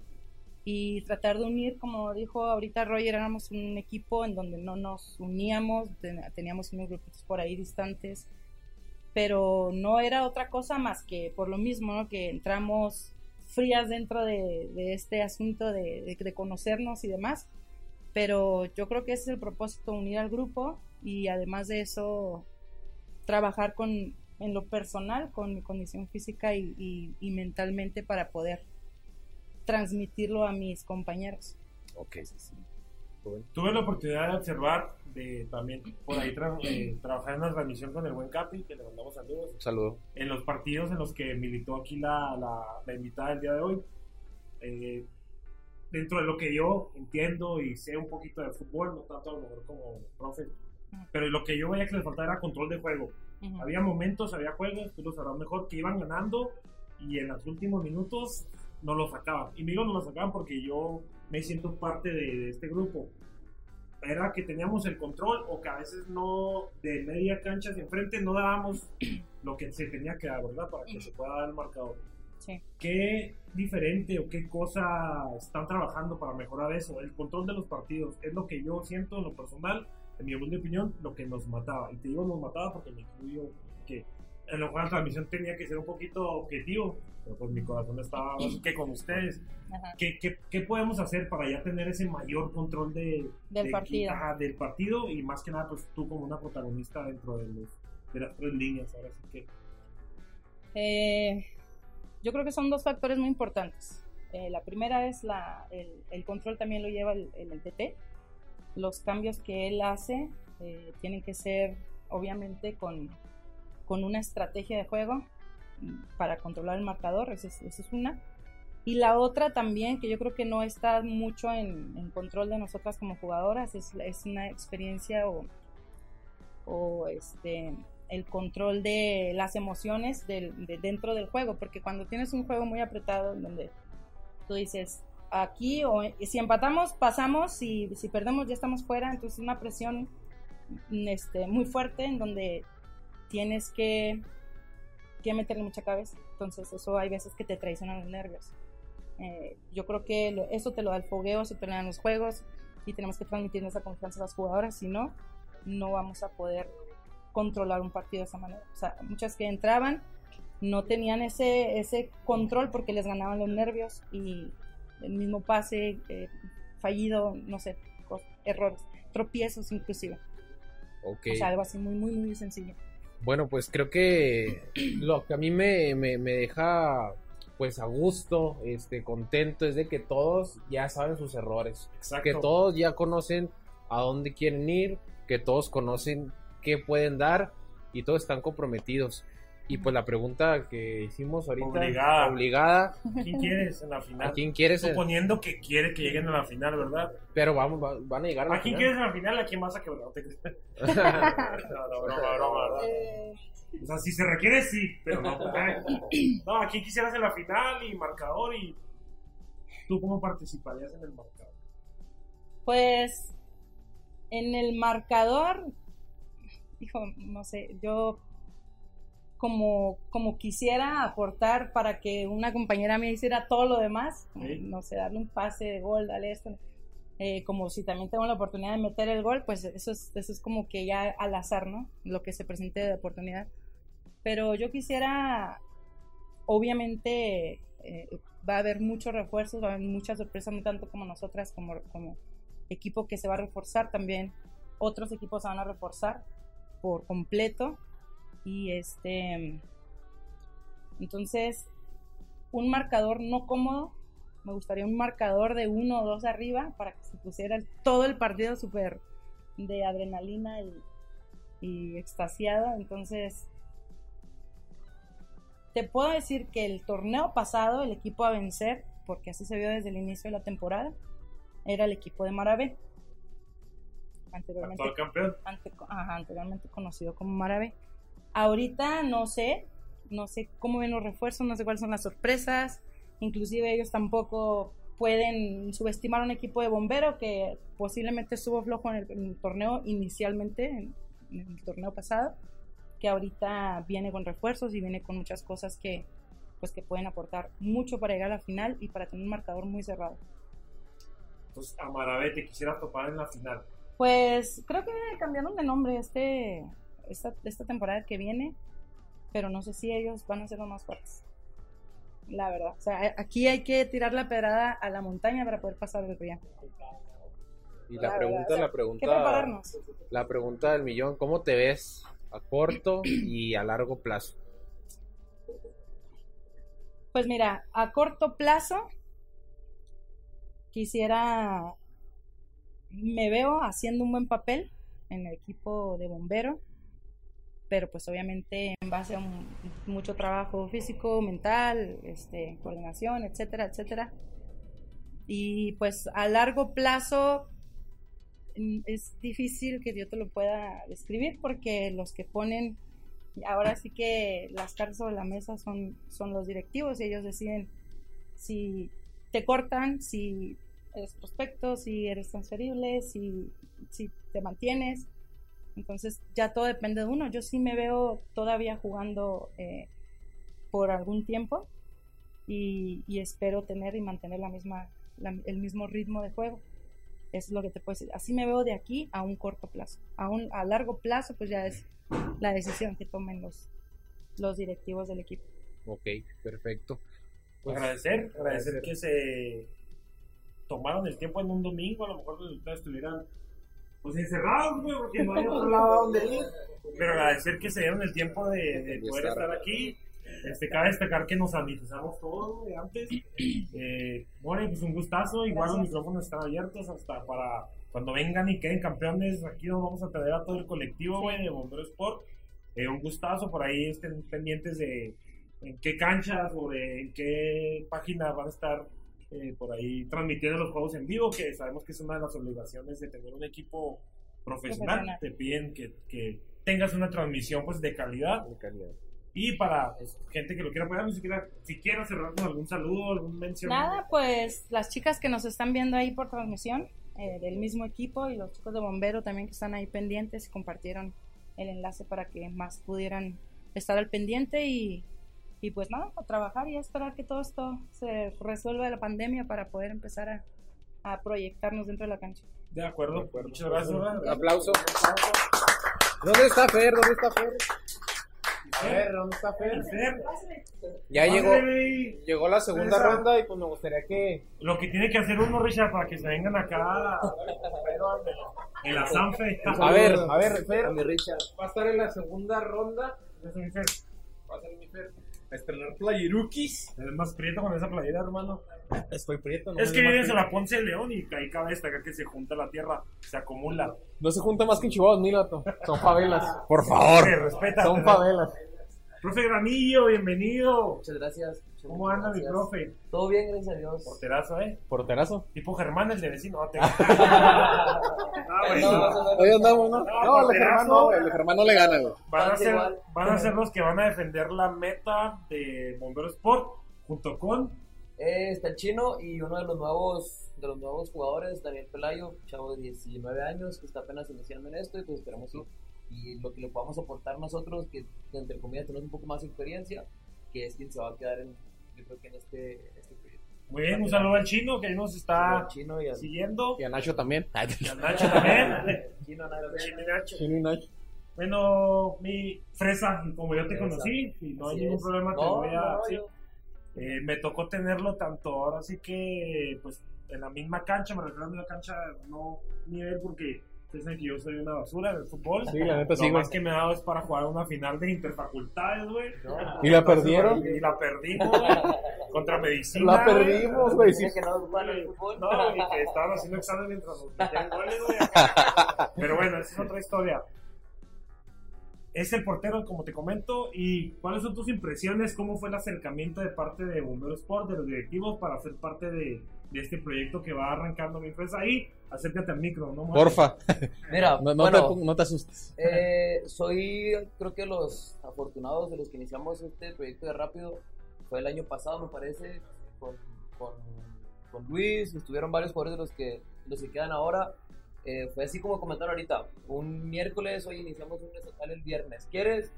Speaker 7: y tratar de unir, como dijo ahorita Roger, éramos un equipo en donde no nos uníamos, ten- teníamos unos grupitos por ahí distantes, pero no era otra cosa más que por lo mismo, ¿no? que entramos frías dentro de, de este asunto de, de- de conocernos y demás, pero yo creo que ese es el propósito, unir al grupo y además de eso, trabajar con, en lo personal, con mi condición física y, y- y mentalmente para poder transmitirlo a mis compañeros.
Speaker 3: Ok, sí, sí.
Speaker 2: Tuve la oportunidad de observar, de también por ahí tra- eh, trabajar en una transmisión con el buen Capi, que le mandamos saludos,
Speaker 3: Un saludo.
Speaker 2: en los partidos en los que militó aquí la, la, la invitada del día de hoy. Eh, dentro de lo que yo entiendo y sé un poquito de fútbol, no tanto a lo mejor como profe, pero lo que yo veía que les faltaba era control de juego.
Speaker 7: Ujú.
Speaker 2: Había momentos, había juegos, tú lo sabrás mejor, que iban ganando y en los últimos minutos no lo sacaban. Y digo no lo sacaban porque yo me siento parte de, de este grupo. Era que teníamos el control o que a veces no, de media cancha hacia enfrente, no dábamos lo que se tenía que dar, ¿verdad? Para que se pueda dar el marcador.
Speaker 7: Sí.
Speaker 2: ¿Qué diferente o qué cosa están trabajando para mejorar eso? El control de los partidos es lo que yo siento en lo personal, en mi humilde opinión, lo que nos mataba. Y te digo nos mataba porque me incluyo que en lo cual la transmisión tenía que ser un poquito objetivo, pero pues mi corazón estaba más que con ustedes. ¿Qué, qué, qué podemos hacer para ya tener ese mayor control de,
Speaker 7: Del
Speaker 2: de-
Speaker 7: partido.
Speaker 2: ajá, del partido y más que nada pues tú como una protagonista dentro de, los, de las tres líneas ahora sí que
Speaker 7: Eh, yo creo que son dos factores muy importantes. Eh, la primera es la, el, el control también lo lleva el, el, el DT. Los cambios que él hace eh, tienen que ser obviamente con, con una estrategia de juego para controlar el marcador, esa es, esa es una. Y la otra también, que yo creo que no está mucho en, en control de nosotras como jugadoras, es, es una experiencia o, o este, el control de las emociones del, de dentro del juego, porque cuando tienes un juego muy apretado donde tú dices aquí o si empatamos pasamos y si perdemos ya estamos fuera, entonces una presión este, muy fuerte en donde tienes que, que meterle mucha cabeza, entonces eso hay veces que te traicionan los nervios. Eh, yo creo que lo, eso te lo da el fogueo, eso te lo dan los juegos y tenemos que transmitir esa confianza a las jugadoras, si no, no vamos a poder controlar un partido de esa manera. O sea, muchas que entraban no tenían ese, ese control porque les ganaban los nervios y el mismo pase eh, fallido, no sé, errores, tropiezos inclusive.
Speaker 3: Okay.
Speaker 7: O sea, algo así muy, muy, muy sencillo.
Speaker 3: Bueno, pues creo que lo que a mí me, me, me deja pues a gusto, este, contento, es de que todos ya saben sus errores.
Speaker 2: Exacto.
Speaker 3: Que todos ya conocen a dónde quieren ir, que todos conocen qué pueden dar y todos están comprometidos. Y pues la pregunta que hicimos ahorita,
Speaker 2: obligada,
Speaker 3: obligada
Speaker 2: ¿quién quieres en la final?
Speaker 3: ¿A quién quieres?
Speaker 2: Suponiendo que quiere que lleguen a la final, ¿verdad?
Speaker 3: Pero vamos, van a llegar a la
Speaker 2: ¿A quién
Speaker 3: final.
Speaker 2: quieres en la final? ¿A quién vas a quebrar? no, no, broma, broma, ¿verdad? O sea, si se requiere, sí, pero no. No, ¿a quién quisieras en la final y marcador? y ¿Tú cómo participarías en el marcador?
Speaker 7: Pues en el marcador, hijo, no sé, yo como, como quisiera aportar para que una compañera me hiciera todo lo demás,
Speaker 2: Sí.
Speaker 7: no sé, darle un pase de gol, darle esto, eh, como si también tengo la oportunidad de meter el gol, pues eso es, eso es como que ya al azar, ¿no? Lo que se presente de oportunidad. Pero yo quisiera, obviamente, eh, va a haber muchos refuerzos, va a haber muchas sorpresas, no tanto como nosotras, como, como equipo que se va a reforzar también. Otros equipos se van a reforzar por completo. Y este. Entonces, un marcador no cómodo. Me gustaría un marcador de uno o dos arriba para que se pusiera todo el partido súper de adrenalina y, y extasiado. Entonces, te puedo decir que el torneo pasado, el equipo a vencer, porque así se vio desde el inicio de la temporada, era el equipo de Maravé. Anteriormente,
Speaker 2: Actual campeón.
Speaker 7: ante- ajá, anteriormente conocido como Maravé. Ahorita no sé, no sé cómo ven los refuerzos, no sé cuáles son las sorpresas, inclusive ellos tampoco pueden subestimar a un equipo de bombero que posiblemente estuvo flojo en el, en el torneo inicialmente, en, en el torneo pasado, que ahorita viene con refuerzos y viene con muchas cosas que, pues, que pueden aportar mucho para llegar a la final y para tener un marcador muy cerrado.
Speaker 2: Entonces, a Maravé te quisiera topar en la final.
Speaker 7: Pues creo que cambiaron de nombre este, esta, esta temporada que viene, pero no sé si ellos van a ser los más fuertes. La verdad. O sea, aquí hay que tirar la pedrada a la montaña para poder pasar el río.
Speaker 3: Y
Speaker 7: La
Speaker 3: la
Speaker 7: verdad,
Speaker 3: pregunta,
Speaker 7: o sea,
Speaker 3: la
Speaker 7: ¿Qué
Speaker 3: pregunta,
Speaker 7: prepararnos?
Speaker 3: la pregunta del millón, ¿cómo te ves a corto y a largo plazo?
Speaker 7: Pues mira, a corto plazo quisiera, me veo haciendo un buen papel en el equipo de bombero, pero pues obviamente en base a mucho trabajo físico, mental, este, coordinación, etcétera, etcétera. Y pues a largo plazo mm, es difícil que yo te lo pueda describir porque los que ponen ahora sí que las cartas sobre la mesa son, son los directivos y ellos deciden si te cortan, si eres prospecto, si eres transferible, si, si te mantienes. Entonces ya todo depende de uno. Yo sí me veo todavía jugando eh, por algún tiempo y, y espero tener y mantener la misma, la- el mismo ritmo de juego. Es lo que te puedo decir. Así me veo de aquí a un corto plazo. A, un, a largo plazo, pues ya es la decisión que tomen los, los directivos del equipo.
Speaker 3: Ok, perfecto.
Speaker 2: Pues agradecer, agradecer que se tomaron el tiempo en un domingo, a lo mejor ustedes estuvieran pues encerrados, güey, porque no hay otro lado a donde ir. Pero agradecer que se dieron el tiempo de, de
Speaker 3: De
Speaker 2: poder
Speaker 3: estar.
Speaker 2: estar aquí. Este, cabe destacar que nos sanitizamos todos güey, antes. Eh, bueno, pues un gustazo. Igual los micrófonos están abiertos hasta para cuando vengan y queden campeones. Aquí nos vamos a traer a todo el colectivo, güey, de Bombero Sport. Eh, un gustazo. Por ahí estén pendientes de en qué canchas o de en qué página van a estar eh, por ahí transmitiendo los juegos en vivo, que sabemos que es una de las obligaciones de tener un equipo profesional.
Speaker 7: Profesional.
Speaker 2: Te piden que, que tengas una transmisión pues de calidad.
Speaker 3: De calidad.
Speaker 2: Y para pues, gente que lo quiera apoyar, si quiera, si quiera cerrar con algún saludo, algún mención.
Speaker 7: Nada, pues las chicas que nos están viendo ahí por transmisión eh, del mismo equipo y los chicos de bombero también que están ahí pendientes compartieron el enlace para que más pudieran estar al pendiente y, y pues nada, a trabajar y a esperar que todo esto se resuelva de la pandemia para poder empezar a, a proyectarnos dentro de la cancha.
Speaker 2: De acuerdo.
Speaker 3: De acuerdo.
Speaker 2: Muchas gracias. ¿verdad?
Speaker 3: Aplauso. ¿Dónde está Fer? ¿Dónde está Fer? A ver, ¿dónde está Fer?
Speaker 2: Fer,
Speaker 3: Ya llegó, llegó la segunda
Speaker 2: Esa.
Speaker 3: ronda y pues me gustaría que
Speaker 2: Lo que tiene que hacer uno, Richard, para que se vengan acá en la Sanfe.
Speaker 3: A ver, a ver, Fer,
Speaker 6: A mi Richard.
Speaker 3: va a estar en la segunda ronda.
Speaker 2: Yo soy Fer.
Speaker 3: Va a ser mi Fer. A estrenar playerukis.
Speaker 2: Es más prieto con esa playera, hermano.
Speaker 1: Estoy prieto, ¿no?
Speaker 2: Es que vives en la Ponce de León y ahí cabe destacar que se junta la tierra, se acumula.
Speaker 1: No se junta más que en Chihuahua, Milato. Son favelas. Por
Speaker 2: Se
Speaker 1: favor.
Speaker 2: respeta.
Speaker 1: Son favelas.
Speaker 2: Profe Granillo, bienvenido.
Speaker 6: Muchas gracias. Muchas
Speaker 2: ¿Cómo anda mi profe?
Speaker 6: Todo bien, gracias a Dios.
Speaker 2: Porterazo, ¿eh?
Speaker 1: Porterazo.
Speaker 2: Tipo Germán, el de vecino. No, te... Ah,
Speaker 6: No,
Speaker 2: bueno.
Speaker 6: no, no, no.
Speaker 1: Ahí andamos, ¿no?
Speaker 2: No,
Speaker 1: No, el. Germán no, el Germán no le gana, güey.
Speaker 2: Van a, ser,
Speaker 6: igual.
Speaker 2: van a ser los que van a defender la meta de Bombero Sport junto con
Speaker 6: Eh, está el chino y uno de los nuevos de los nuevos jugadores, Daniel Pelayo, chavo de 19 años, que está apenas iniciando en esto y pues esperamos que y lo que le podamos aportar nosotros, que entre comillas tenemos un poco más de experiencia, que es quien se va a quedar en, yo creo que en este, este proyecto.
Speaker 2: Muy bien, un saludo al chino que ahí nos está
Speaker 6: chino y al
Speaker 2: siguiendo.
Speaker 1: Y a Nacho también.
Speaker 2: Y al Nacho también.
Speaker 6: chino,
Speaker 2: y Nacho.
Speaker 1: Chino y Nacho.
Speaker 2: Bueno, mi fresa, como yo te
Speaker 6: Fresa.
Speaker 2: conocí, y no hay ningún
Speaker 6: es.
Speaker 2: problema, te
Speaker 6: No,
Speaker 2: voy a.
Speaker 6: no,
Speaker 2: sí.
Speaker 6: yo-
Speaker 2: Eh, me tocó tenerlo tanto ahora sí que, pues, en la misma cancha, me refiero a una cancha no nivel porque ustedes saben que yo soy una basura del fútbol.
Speaker 1: Sí, la neta
Speaker 2: Lo
Speaker 1: sí, güey.
Speaker 2: más que me ha dado es para jugar una final de interfacultades, güey.
Speaker 1: ¿Y la perdieron?
Speaker 2: Y la perdimos, güey. Contra medicina.
Speaker 1: La perdimos, güey. Sí.
Speaker 6: Que no el fútbol.
Speaker 2: No, y que estaban haciendo examen mientras nos metían goles, güey. Pero bueno, esa es otra historia. Es el portero, como te comento, y ¿cuáles son tus impresiones? ¿Cómo fue el acercamiento de parte de Bombero Sport, de los directivos, para ser parte de, de este proyecto que va arrancando mi empresa? Ahí, acércate al micro, ¿no?
Speaker 1: Porfa.
Speaker 6: Mira,
Speaker 1: No, no
Speaker 6: bueno,
Speaker 1: te, no te asustes.
Speaker 6: Eh, soy, creo que los afortunados de los que iniciamos este proyecto de Rápido fue el año pasado, me parece, con, con
Speaker 8: con Luis, estuvieron varios jugadores de los que, los que quedan ahora. Eh, fue así como comentaron ahorita, un miércoles, hoy iniciamos un estatal el viernes. ¿Quieres?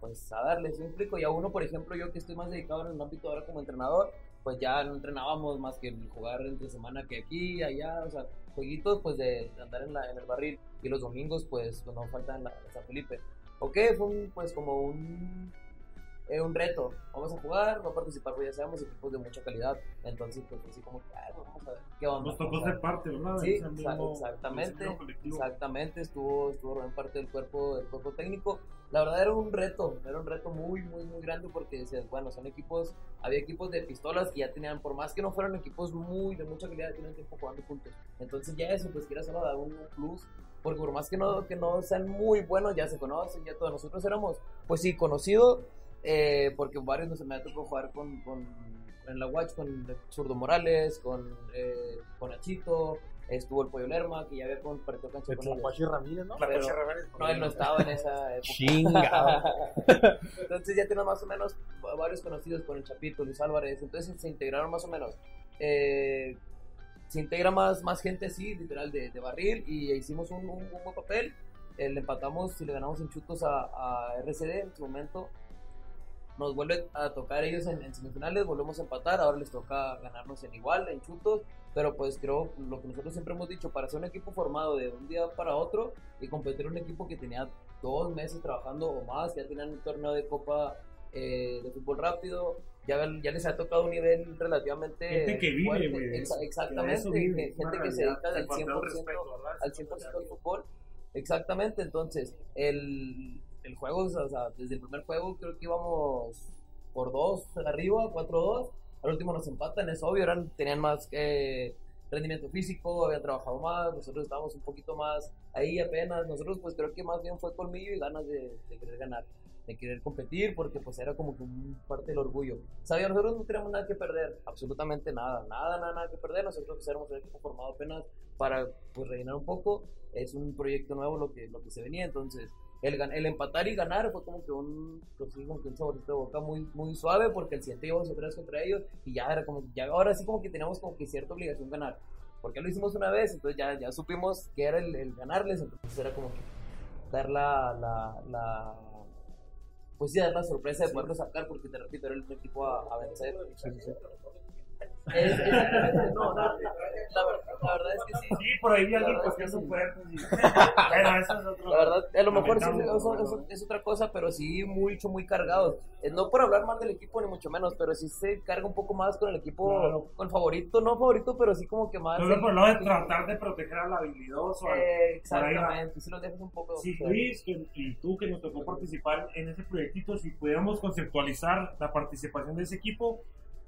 Speaker 8: Pues a darle, ¿sí me explico? Y a uno, por ejemplo, yo que estoy más dedicado en el ámbito ahora como entrenador, pues ya no entrenábamos más que jugar entre semana que aquí, allá, o sea, jueguitos pues de, andar en, la, en el barril. Y los domingos pues, pues no falta en, la, San Felipe. Ok, fue un, pues como un eh, un reto. Vamos a jugar, a participar, pues ya seamos equipos de mucha calidad. Entonces, pues así como, ah, vamos a ver qué onda.
Speaker 2: Nos tocó ser parte, ¿verdad?
Speaker 8: Sí,
Speaker 2: mismo-
Speaker 8: exactamente, exactamente, estuvo, estuvo en parte del cuerpo, del cuerpo técnico. La verdad era un reto, era un reto muy, muy, muy grande porque decías, bueno, son equipos, había equipos de pistolas que ya tenían, por más que no fueran equipos muy, de mucha calidad, tenían tiempo jugando juntos. Entonces ya eso, pues quiera solo dar un plus, porque por más que no, que no sean muy buenos, ya se conocen, ya todos nosotros éramos, pues sí, conocidos, eh, porque varios nos me ha tocado jugar con, con, en la Watch con Zurdo Morales, con, eh, con Achito, estuvo el Pollo Lerma, que ya había compartido cancha con ellos.
Speaker 9: Guachi Ramírez, ¿no?
Speaker 8: Pero- no, él no estaba en esa época.
Speaker 1: Chingado.
Speaker 8: entonces ya tenemos más o menos varios conocidos con el Chapito, Luis Álvarez, entonces se integraron más o menos. Eh, se integra más, más gente así, literal, de, de barril, y hicimos un, un, un buen papel. Eh, le empatamos y le ganamos en chutos a, a RCD en su momento. Nos vuelve a tocar ellos en, en semifinales, volvemos a empatar, ahora les toca ganarnos en igual, en chutos, pero pues creo lo que nosotros siempre hemos dicho, para ser un equipo formado de un día para otro y competir un equipo que tenía dos meses trabajando o más, ya tenían un torneo de copa eh, de fútbol rápido, ya, ya les ha tocado un nivel relativamente
Speaker 2: Gente que vive,
Speaker 8: fuerte.
Speaker 2: eso.
Speaker 8: exactamente,
Speaker 2: vive,
Speaker 8: gente que se
Speaker 2: realidad,
Speaker 8: dedica al
Speaker 2: en cuanto al
Speaker 8: 100%,
Speaker 2: respeto,
Speaker 8: al 100% al fútbol. Exactamente, entonces el, el juego, o sea, desde el primer juego creo que íbamos por dos arriba, 4-2. Al último nos empatan, es obvio, eran, tenían más eh, rendimiento físico, habían trabajado más, nosotros estábamos un poquito más ahí apenas. Nosotros, pues creo que más bien fue colmillo y ganas de, de querer ganar, de querer competir, porque pues era como que parte del orgullo. Sabía, nosotros no teníamos nada que perder, absolutamente nada, nada, nada, nada que perder. Nosotros pues, éramos un equipo formado apenas para pues rellenar un poco. Es un proyecto nuevo lo que, lo que se venía, entonces el, el empatar y ganar fue como que un, pues, sí, como que un saborcito de boca muy, muy suave porque el siguiente íbamos otra vez contra ellos y ya era como, ya ahora sí como que teníamos como que cierta obligación ganar. Porque lo hicimos una vez, entonces ya, ya supimos que era el, el ganarles, entonces era como que dar la, la, la pues sí, dar la sorpresa de poderlo sacar porque te repito, era el equipo a, a vencer. Es- no, no, la, ver- la verdad es que sí.
Speaker 2: Sí, por ahí vi a
Speaker 8: La
Speaker 2: alguien fuertes. y- Bueno, eso es otro.
Speaker 8: La verdad, a lo mejor sí,
Speaker 2: lamentable,
Speaker 8: eso,
Speaker 2: ¿no?
Speaker 8: eso es otra cosa, pero sí mucho, muy cargados. Eh, No por hablar mal del equipo, ni mucho menos, pero sí se carga un poco más con el equipo,
Speaker 2: Claro.
Speaker 8: con favorito, no favorito, pero sí como que más. El-
Speaker 2: por lado de tratar de proteger al habilidoso.
Speaker 8: Eh, exactamente, si los dejas un poco.
Speaker 2: Sí, Luis y tú que nos tocó participar en ese proyectito, si pudiéramos conceptualizar la participación de ese equipo,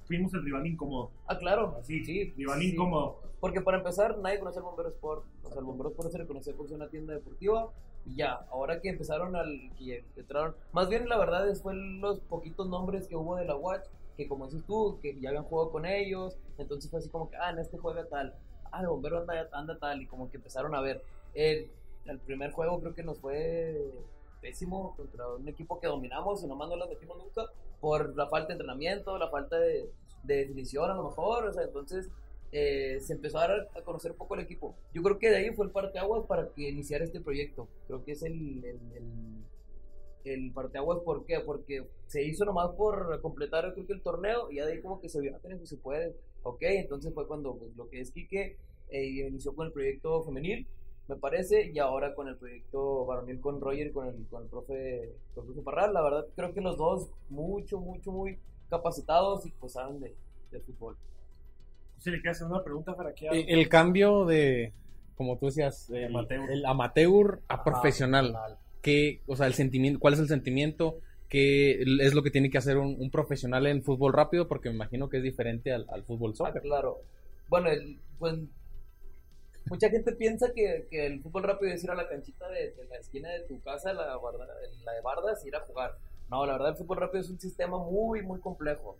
Speaker 2: fuimos el rival incómodo.
Speaker 8: Ah, claro.
Speaker 2: Así,
Speaker 8: Sí,
Speaker 2: rival
Speaker 8: sí.
Speaker 2: incómodo.
Speaker 8: Porque para empezar, nadie conoce el Bombero Sport. O sea, el Bombero Sport se reconocía por ser una tienda deportiva. Y ya, ahora que empezaron al. que entraron. Más bien, la verdad, es fue los poquitos nombres que hubo de la Watch. Que como dices tú, que ya habían jugado con ellos. Entonces fue así como que, ah, en este juega tal. Ah, el Bombero anda, anda tal. Y como que empezaron a ver. El, el primer juego creo que nos fue pésimo contra un equipo que dominamos y nomás no lo metimos nunca por la falta de entrenamiento, la falta de, de definición a lo mejor, o sea, entonces eh, se empezó a dar a conocer un poco el equipo. Yo creo que de ahí fue el parteaguas para que iniciara este proyecto. Creo que es el, el, el, parteaguas, ¿por qué? Porque se hizo nomás por completar creo que el torneo y ya de ahí como que se vio, ah, que se puede, ok, entonces fue cuando pues, lo que es Quique eh, inició con el proyecto femenil, me parece, y ahora con el proyecto varonil con Roger y con el, con el profe, con el profe Parral, la verdad creo que los dos mucho, mucho, muy capacitados y pues saben de, de fútbol.
Speaker 2: Si le quieres hacer una pregunta para que
Speaker 1: Eh, El cambio de, como tú decías, el
Speaker 2: Amateur.
Speaker 1: el amateur a profesional. ¿Qué, o sea, el sentimiento, ¿Cuál es el sentimiento? ¿Qué es lo que tiene que hacer un, un profesional en fútbol rápido? Porque me imagino que es diferente al, al fútbol
Speaker 8: Ah,
Speaker 1: soccer.
Speaker 8: claro. Bueno, el, pues, mucha gente piensa que, que el fútbol rápido es ir a la canchita de, la esquina de tu casa, la, la de Bardas, y ir a jugar. No, la verdad el fútbol rápido es un sistema muy, muy complejo.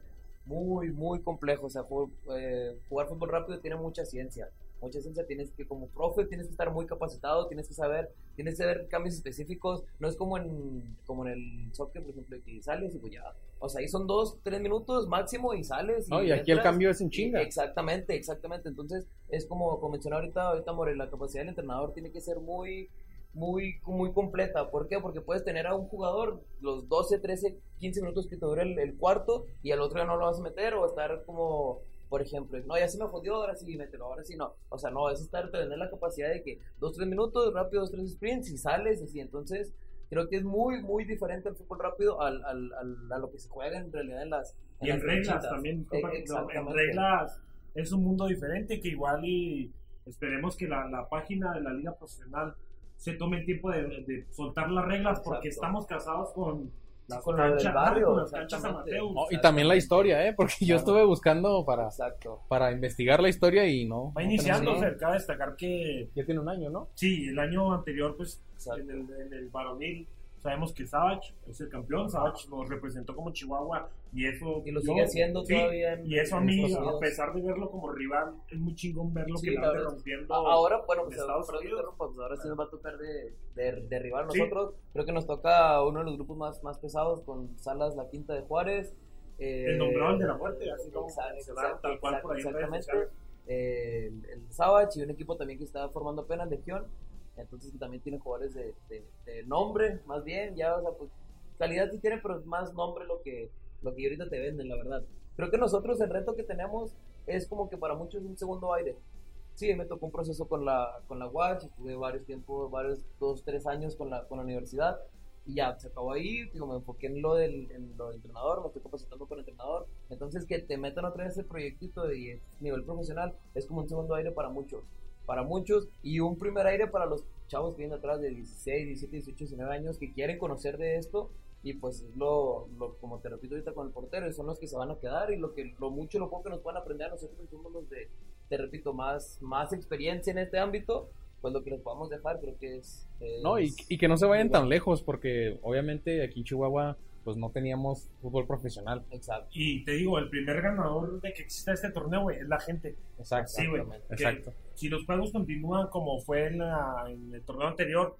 Speaker 8: Muy, muy complejo. O sea, jugar, eh, jugar fútbol rápido tiene mucha ciencia. Mucha ciencia tienes que, como profe, tienes que estar muy capacitado, tienes que saber, tienes que saber cambios específicos. No es como en, como en el soccer, por ejemplo, que sales y pues ya. O sea, ahí son dos, tres minutos máximo y sales.
Speaker 1: No, y aquí el cambio es en chinga.
Speaker 8: Exactamente, exactamente. Entonces, es como, como mencioné ahorita, ahorita More, la capacidad del entrenador tiene que ser muy, muy, muy completa. ¿Por qué? Porque puedes tener a un jugador los 12, 13, 15 minutos que te dure el, el cuarto y al otro ya no lo vas a meter o estar como, por ejemplo, no, ya se me jodió, ahora sí, mételo, ahora sí no. O sea, no, es estar, tener la capacidad de que dos, tres minutos, rápido, dos, tres sprints y sales y así. Entonces, creo que es muy, muy diferente el fútbol rápido al, al, al- a lo que se juega en realidad en las.
Speaker 2: Y en
Speaker 8: las
Speaker 2: reglas
Speaker 8: canchitas.
Speaker 2: también. No, en reglas es un mundo diferente que igual y esperemos que la, la página de la liga profesional se tome el tiempo de, de soltar las reglas porque
Speaker 8: Exacto.
Speaker 2: estamos casados con las
Speaker 8: con lo del
Speaker 2: canchas,
Speaker 8: barrio,
Speaker 2: con las canchas
Speaker 8: exactamente.
Speaker 2: amateur.
Speaker 1: No, y también la historia, ¿eh? Porque yo
Speaker 8: Claro.
Speaker 1: estuve buscando para,
Speaker 8: Exacto.
Speaker 1: para investigar la historia y no.
Speaker 2: Va
Speaker 1: no
Speaker 2: iniciando, Fer, cabe destacar que
Speaker 1: Ya tiene un año, ¿no?
Speaker 2: sí, el año anterior, pues
Speaker 8: Exacto.
Speaker 2: en el, en el varonil, sabemos que Savage es el campeón, Savage nos representó como Chihuahua y eso
Speaker 8: Y lo
Speaker 2: yo-
Speaker 8: sigue haciendo
Speaker 2: sí,
Speaker 8: todavía en-
Speaker 2: y eso a mí, a pesar de verlo como rival, es muy chingón verlo
Speaker 8: Sí,
Speaker 2: que la ande rompiendo.
Speaker 8: Ahora, bueno,
Speaker 2: en
Speaker 8: pues, interrumpa, pues ahora sí nos va a tocar de, de, derribar
Speaker 2: Sí.
Speaker 8: nosotros. Creo que nos toca uno de los grupos más, más pesados con Salas La Quinta de Juárez. eh,
Speaker 2: el nombrado el de la muerte, así como
Speaker 8: exacto,
Speaker 2: se da
Speaker 8: exacto,
Speaker 2: tal cual por ahí en redes
Speaker 8: exactamente. Eh, el, el Savage y un equipo también que está formando apenas Legión. Entonces también tiene jugadores de, de- de nombre, más bien, ya, o sea, pues calidad sí tiene, pero es más nombre lo que, lo que ahorita te venden, la verdad. Creo que nosotros el reto que tenemos es como que para muchos un segundo aire. Sí, me tocó un proceso con la, con la UACH, estuve varios tiempos, varios, dos, tres años con la, con la universidad y ya, se acabó ahí, digo, me enfoqué en lo, del, en lo del entrenador, me estoy capacitando con el entrenador, entonces que te metan otra vez ese proyectito y nivel profesional es como un segundo aire para muchos, para muchos y un primer aire para los chavos que vienen atrás de 16, 17, 18, 19 años que quieren conocer de esto y pues es lo, lo como te repito ahorita con el portero, son los que se van a quedar y lo que lo mucho, lo poco que nos puedan aprender a nosotros somos los de, te repito, más, más experiencia en este ámbito, pues lo que les podamos dejar creo que es... es-
Speaker 1: No, y, y que no se vayan tan lejos, porque obviamente aquí en Chihuahua, pues no teníamos fútbol profesional.
Speaker 8: Exacto.
Speaker 2: Y te digo, el primer ganador de que exista este torneo, güey, es la gente.
Speaker 1: Exacto.
Speaker 2: Sí, güey.
Speaker 1: Exacto.
Speaker 2: Si los juegos continúan como fue en, la- en el torneo anterior,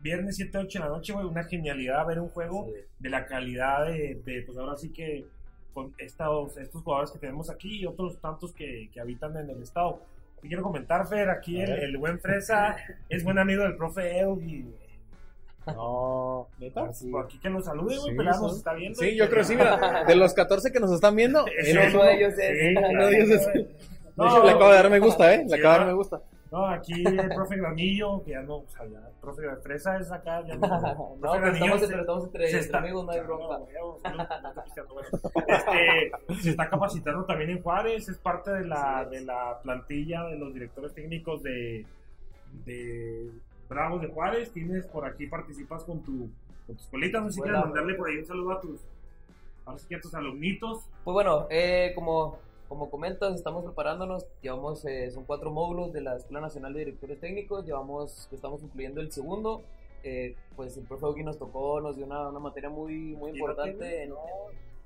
Speaker 2: viernes 7, 8 de la noche, güey, una genialidad ver un juego
Speaker 8: Sí.
Speaker 2: de la calidad de, de, pues ahora sí que con estos, estos jugadores que tenemos aquí y otros tantos que, que habitan en el estado. Te quiero comentar, Fer, aquí el, el buen Fresa es buen amigo del profe Eugi.
Speaker 1: No, ¿neta?
Speaker 2: Por aquí que nos salude, güey,
Speaker 1: Sí,
Speaker 2: nos
Speaker 1: son-
Speaker 2: está viendo.
Speaker 1: Sí, yo creo que sí, mira, de los 14 que nos están viendo,
Speaker 2: Sí,
Speaker 1: él es
Speaker 8: uno
Speaker 1: uno
Speaker 8: de ellos es-
Speaker 2: Sí,
Speaker 1: uno de ellos es-
Speaker 2: güey.
Speaker 1: De hecho, le acabo de dar me gusta, ¿eh? Le
Speaker 2: Sí,
Speaker 1: acabo de me gusta.
Speaker 2: No, aquí el profe Granillo, que ya no, o sea, ya el profe de Fresa es acá, ya no.
Speaker 8: No, pero estamos,
Speaker 2: se-
Speaker 8: pero estamos entre,
Speaker 2: se
Speaker 8: entre
Speaker 2: está-
Speaker 8: amigos, no hay
Speaker 2: no, bueno. Este, se está capacitando también en Juárez, es parte de la,
Speaker 8: es.
Speaker 2: de la plantilla de los directores técnicos de, de Bravos de Juárez. Tienes por aquí, participas con tu, con tus colitas, no sé si
Speaker 8: Escuela.
Speaker 2: quieres mandarle por ahí un saludo a tus, que a tus alumnitos.
Speaker 8: Pues bueno, eh, como, como comentas, estamos preparándonos. Llevamos, eh, son cuatro módulos de la Escuela Nacional de Directores Técnicos. Llevamos, estamos incluyendo el segundo. Eh, pues el profe Ogi nos tocó, nos dio una, una materia muy, muy
Speaker 2: ¿Y
Speaker 8: importante en, en-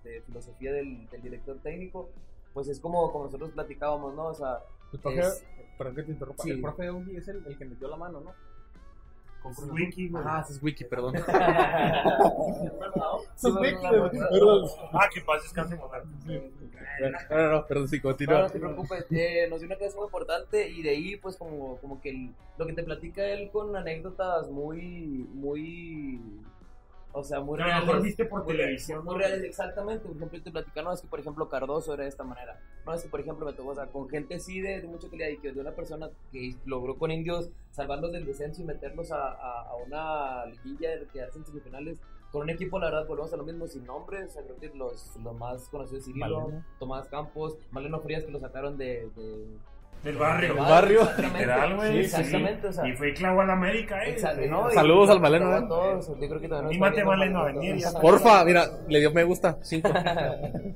Speaker 8: de filosofía del, del director técnico. Pues es como, como nosotros platicábamos, ¿no? O sea,
Speaker 1: El profe,
Speaker 8: Es-
Speaker 1: perdón que te interrumpa,
Speaker 8: Sí.
Speaker 1: el profe Ugi es el, el que metió la mano, ¿no? Con Cruz Azul.
Speaker 2: Wiki, güey.
Speaker 1: Ah, es Wiki, perdón. Wiki, güey, perdón.
Speaker 2: Ah, que paz descanse.
Speaker 1: No, no, no, perdón, sí,
Speaker 8: No,
Speaker 1: continúa.
Speaker 8: no te preocupes, eh, nos dio una clase muy importante y de ahí pues como, como que el- lo que te platica él con anécdotas muy, muy, o sea, muy
Speaker 2: lo mejor viste por
Speaker 8: muy
Speaker 2: televisión,
Speaker 8: Muy
Speaker 2: ¿no?
Speaker 8: reales, exactamente. Por ejemplo, te platica, no, es que por ejemplo Cardoso era de esta manera. No, es que por ejemplo me tocó, o sea, con gente así de, de mucha calidad y que de una persona que logró con indios salvarlos del descenso y meterlos a, a, a una liguilla de que hacen semifinales. Con un equipo, la verdad, volvemos a lo mismo, sin nombres. O sea, creo que los, los más conocidos, Cirilo,
Speaker 1: Maleno.
Speaker 8: Tomás Campos, Maleno Frías, que lo sacaron de, de,
Speaker 2: Del barrio.
Speaker 1: Del barrio.
Speaker 8: Exactamente.
Speaker 2: Literal, güey.
Speaker 8: Sí,
Speaker 2: sí,
Speaker 8: exactamente, o sea.
Speaker 2: Y fue clavo a la América, eh.
Speaker 8: Exacto, ¿no?
Speaker 1: Saludos
Speaker 8: y-
Speaker 1: al Maleno,
Speaker 8: a
Speaker 1: ¿eh?
Speaker 8: todos, yo creo que también nos
Speaker 2: Anímate, Maleno, a venir,
Speaker 1: Porfa, mira, le dio me gusta, cinco.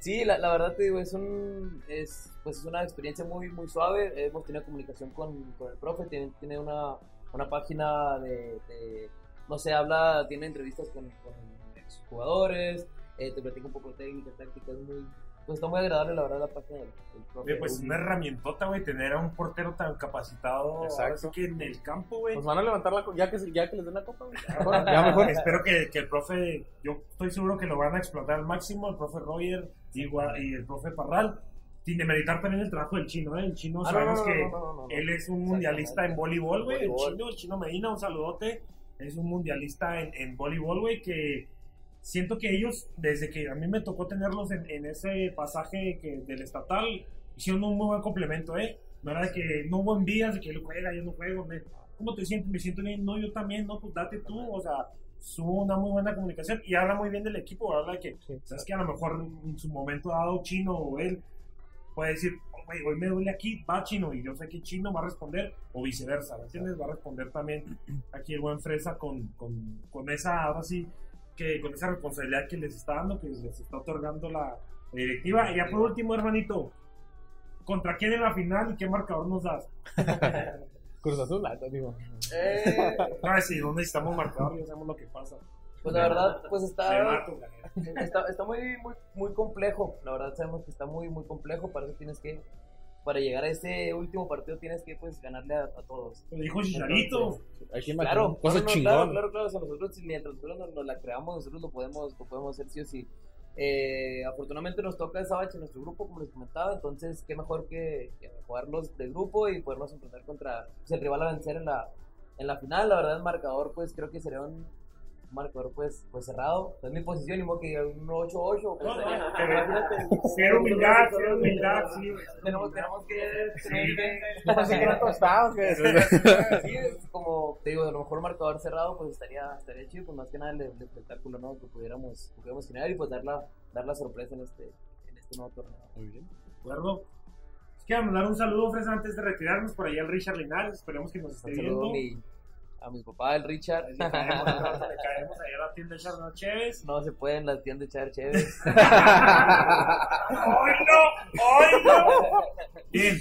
Speaker 8: Sí, la, la verdad te digo, es un es pues es una experiencia muy muy suave. Hemos tenido comunicación con, con el profe, tiene, tiene una, una página de, de- no sé, habla, tiene entrevistas con, con jugadores, te platica un poco de técnica, táctica, es muy pues está muy agradable la verdad la página del, del profe.
Speaker 2: Pues una herramientota, güey, tener a un portero tan capacitado.
Speaker 1: Exacto.
Speaker 2: que en el campo, güey.
Speaker 1: Pues van a levantar la ya que, ya que les den la copa. güey. Ya mejor.
Speaker 2: Espero que, que el profe, yo estoy seguro que lo van a explotar al máximo, el profe Roger y, el profe Parral. Sin demeritar también el trabajo del chino, ¿eh? El chino
Speaker 8: Ah,
Speaker 2: sabemos
Speaker 8: no, no,
Speaker 2: que
Speaker 8: no, no, no, no.
Speaker 2: él es un mundialista en voleibol, güey. El chino, el chino Medina, un saludote. Es un mundialista en, en voleibol, güey, que siento que ellos, desde que a mí me tocó tenerlos en, en ese pasaje que, del estatal, hicieron un muy buen complemento, ¿eh? No era de que no hubo envías, de que él juega, yo no juego, me, ¿cómo te sientes? Me siento bien, no, yo también, no, pues date tú, o sea, hubo una muy buena comunicación y habla muy bien del equipo, habla de que, sabes que a lo mejor en su momento dado Chino o él puede decir, "Oh, güey, hoy me duele aquí, va Chino, y yo sé que Chino va a responder, o viceversa, ¿me entiendes? Va a responder también aquí el buen Fresa con, con, con esa, ahora sí, que con esa responsabilidad que les está dando, que les está otorgando la, la directiva. Y ya por último, hermanito, ¿contra quién en la final y qué marcador nos das?
Speaker 1: Cruz Azul, la- digo.
Speaker 8: Eh,
Speaker 2: Ah, sí, no necesitamos marcador, ya sabemos lo que pasa.
Speaker 8: pues la verdad, pues está,
Speaker 2: mato,
Speaker 8: está, está muy, muy, muy complejo. La verdad sabemos que está muy, muy complejo. Para eso tienes que, para llegar a ese último partido tienes que pues ganarle a, a todos.
Speaker 2: Lo dijo Chicharito.
Speaker 8: Claro,
Speaker 1: cosa
Speaker 8: no, claro, claro, claro. o sea, nosotros, mientras nosotros nos, nos la creamos, nosotros lo podemos, lo podemos hacer sí o sí. Eh, afortunadamente nos toca esa bache en nuestro grupo, como les comentaba, entonces qué mejor que, que jugarlos de grupo y podernos enfrentar contra pues, el rival a vencer en la, en la final. La verdad, el marcador, pues creo que sería un marcador pues, pues cerrado. Es mi posición, y modo que diga un 8-8. pues.
Speaker 2: Cero humildad, cero humildad, sí, güey.
Speaker 8: Tenemos, tenemos que.
Speaker 2: Sí.
Speaker 8: tenemos que-
Speaker 1: Así que no tostado, que-
Speaker 8: Sí, es como te digo, a lo mejor un marcador cerrado, pues estaría, estaría chido, pues más que nada el, el espectáculo, ¿no? Que pudiéramos, que pudiéramos generar y pues dar la, dar la sorpresa en este, en este nuevo torneo.
Speaker 1: Muy bien.
Speaker 2: ¿De acuerdo? Quiero mandar un saludo, Fresa, antes de retirarnos por allá al Richard Linares. Esperemos que nos esté
Speaker 8: Un saludo a
Speaker 2: viendo.
Speaker 8: mi, a mi papá, el Richard.
Speaker 2: Le caemos, le caemos allá a la tienda de Chévez.
Speaker 8: No se puede en las tiendas echar chévere.
Speaker 2: ¡Ay, no! ¡Ay, no! Bien.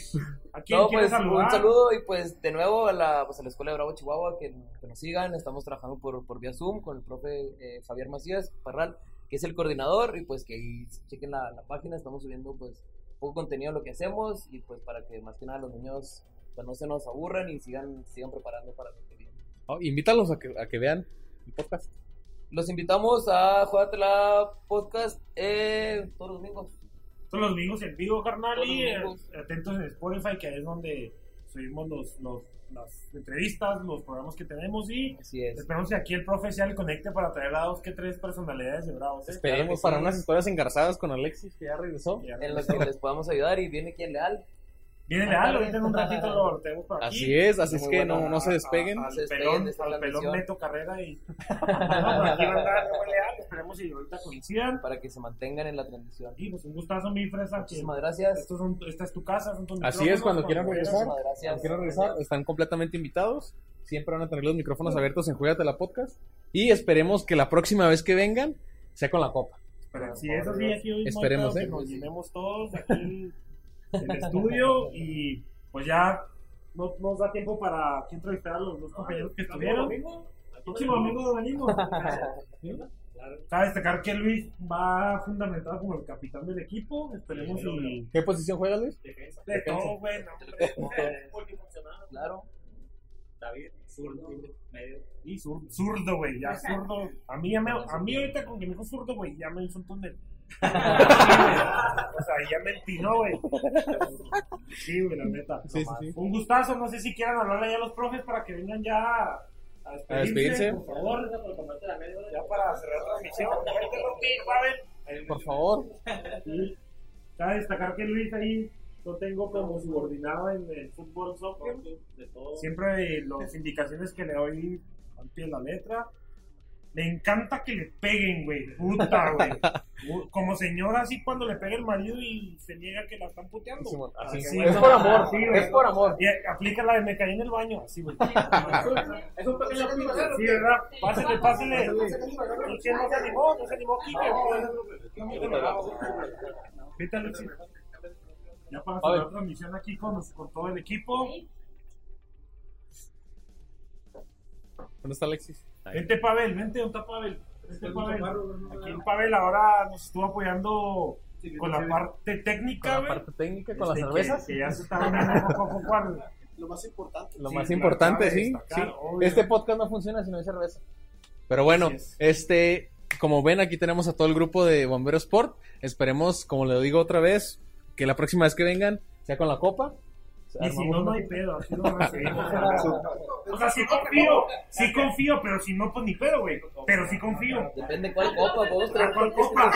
Speaker 2: ¿A quién
Speaker 8: No, pues
Speaker 2: saludar?
Speaker 8: un saludo y pues de nuevo a la, pues, a la Escuela de Bravo Chihuahua, que, que nos sigan, estamos trabajando por, por vía Zoom con el profe eh, Javier Macías Parral, que es el coordinador, y pues que ahí chequen la, la página, estamos subiendo pues poco contenido de lo que hacemos, y pues para que más que nada los niños pues, no se nos aburran y sigan, sigan preparando para lo que.
Speaker 1: Oh, invítalos a que, a que vean el podcast.
Speaker 8: Los invitamos a Juegatela Podcast eh, todos los domingos.
Speaker 2: Todos los domingos en vivo, carnal. Y eh, atentos en Spotify, que es donde subimos los, los, las entrevistas, los programas que tenemos. Y
Speaker 8: Así es.
Speaker 2: esperamos que aquí el profe sea el conecte para traer a dos que tres personalidades de Bravos. ¿eh?
Speaker 1: Esperemos para unas historias engarzadas con Alexis, que ya regresó.
Speaker 2: Ya
Speaker 8: En los que les podamos ayudar y viene quien leal.
Speaker 2: Viene leal, ahorita en un ratito lo tenemos por aquí.
Speaker 1: Así es, así es que
Speaker 8: buena.
Speaker 1: no, no se despeguen.
Speaker 2: A- Al
Speaker 8: Se despeguen
Speaker 2: pelón, al pelón. Neto Carrera y. No, por aquí va a buen leal. Esperemos y ahorita coincidan.
Speaker 8: para que se mantengan en la transmisión.
Speaker 2: Y pues un gustazo, mi fresa. que
Speaker 8: Muchísimas gracias.
Speaker 2: Esto es un- esta es tu casa, son tus
Speaker 1: Así es, cuando quieran regresar.
Speaker 8: Muchísimas gracias.
Speaker 1: Cuando quieran regresar, están completamente invitados. Siempre van a tener los micrófonos abiertos en Juegate la Podcast. Y esperemos que la próxima vez que vengan sea con la copa.
Speaker 2: Pero si es así, aquí hoy
Speaker 1: Esperemos,
Speaker 2: que
Speaker 1: ¿eh?
Speaker 2: nos llenemos todos aquí el estudio y pues ya no nos da tiempo para aquí entrevistar a los dos compañeros que estuvieron. El próximo domingo venimos. Cabe destacar que Luis va fundamentado como el capitán del equipo. Esperemos y
Speaker 1: ¿Qué posición juega Luis?
Speaker 2: de todo, güey. no, hombre.
Speaker 8: Claro.
Speaker 2: Y zur- zurdo, güey, ya zurdo. A mí, ya me, a mí ahorita con que me dijo zurdo, güey, ya me hizo un túnel. o sea, ya me empinó, güey. Sí, güey, la neta.
Speaker 1: Sí, sí, sí.
Speaker 2: Un gustazo, no sé si quieran hablarle ya a los profes para que vengan ya a despedirse,
Speaker 1: A despedirse.
Speaker 2: por favor. Ya para cerrar la transmisión.
Speaker 1: Por favor.
Speaker 2: Sí. Cabe destacar que Luis ahí lo tengo como subordinado en el fútbol soccer. Siempre las indicaciones que le doy al pie de la letra. Le encanta que le peguen, güey. Puta, güey. Como señora, así cuando le pega el marido y se niega que la están puteando.
Speaker 1: Simón, así.
Speaker 2: Sí,
Speaker 1: Es
Speaker 2: no,
Speaker 1: por amor,
Speaker 2: sí, güey.
Speaker 1: es por amor.
Speaker 2: Y aplica la de me caí en el baño, así, güey. Es un pequeño Sí, ¿verdad? Pásale, pásale. ¿Y quién no se animó? No se animó, Kike. Vete, Alexis. Ya para cerrar la transmisión aquí con, con todo el equipo.
Speaker 1: ¿Dónde está Alexis?
Speaker 2: Vente, Pavel, vente, ¿dónde está Pavel? Vente, Pavel. Aquí el Pavel ahora nos estuvo apoyando con la parte técnica,
Speaker 1: Con la parte técnica, con las
Speaker 2: Este,
Speaker 1: cervezas.
Speaker 2: Que, que ya se está viendo poco
Speaker 4: Lo más importante.
Speaker 1: Lo
Speaker 2: Sí,
Speaker 1: más
Speaker 2: la
Speaker 1: importante, sí.
Speaker 2: destacar,
Speaker 1: sí. Este podcast no funciona si no hay cerveza. Pero bueno,
Speaker 2: es.
Speaker 1: este, como ven, aquí tenemos a todo el grupo de Bombero Sport. Esperemos, como le digo otra vez, que la próxima vez que vengan sea con la copa.
Speaker 2: Y si no, no hay pedo, aquí lo recibimos. O sea, sí confío, sí confío, pero si no, pues ni pedo, güey. Pero sí confío.
Speaker 8: Depende cuál copa, traer
Speaker 2: ¿Cuál copa?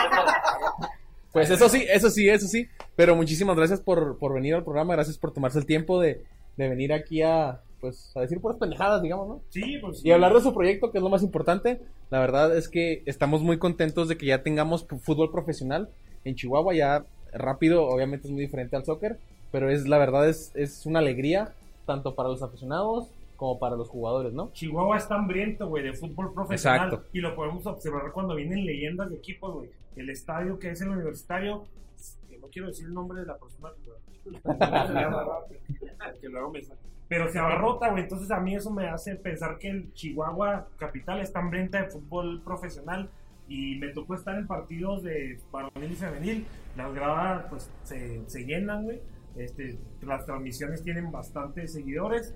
Speaker 1: Pues eso sí, eso sí, eso sí. Pero muchísimas gracias por, por venir al programa. Gracias por tomarse el tiempo de, de venir aquí a, pues, a decir puras pendejadas, digamos, ¿no?
Speaker 2: Sí, pues sí.
Speaker 1: Y hablar de su proyecto, que es lo más importante. La verdad es que estamos muy contentos de que ya tengamos fútbol profesional en Chihuahua. Ya rápido, obviamente es muy diferente al soccer, pero es la verdad es, es una alegría tanto para los aficionados como para los jugadores, ¿no?
Speaker 2: Chihuahua está hambriento, güey, de fútbol profesional.
Speaker 1: Exacto.
Speaker 2: Y lo podemos observar cuando vienen leyendas de equipos, güey. El estadio que es el universitario, que no quiero decir el nombre de la persona, pero- que luego me sale. Pero se abarrota, güey. Entonces a mí eso me hace pensar que el Chihuahua capital está hambrienta de fútbol profesional. Y me tocó estar en partidos de varonil y femenil. Las gradas, pues, se, se llenan, güey. Este, las transmisiones tienen bastantes seguidores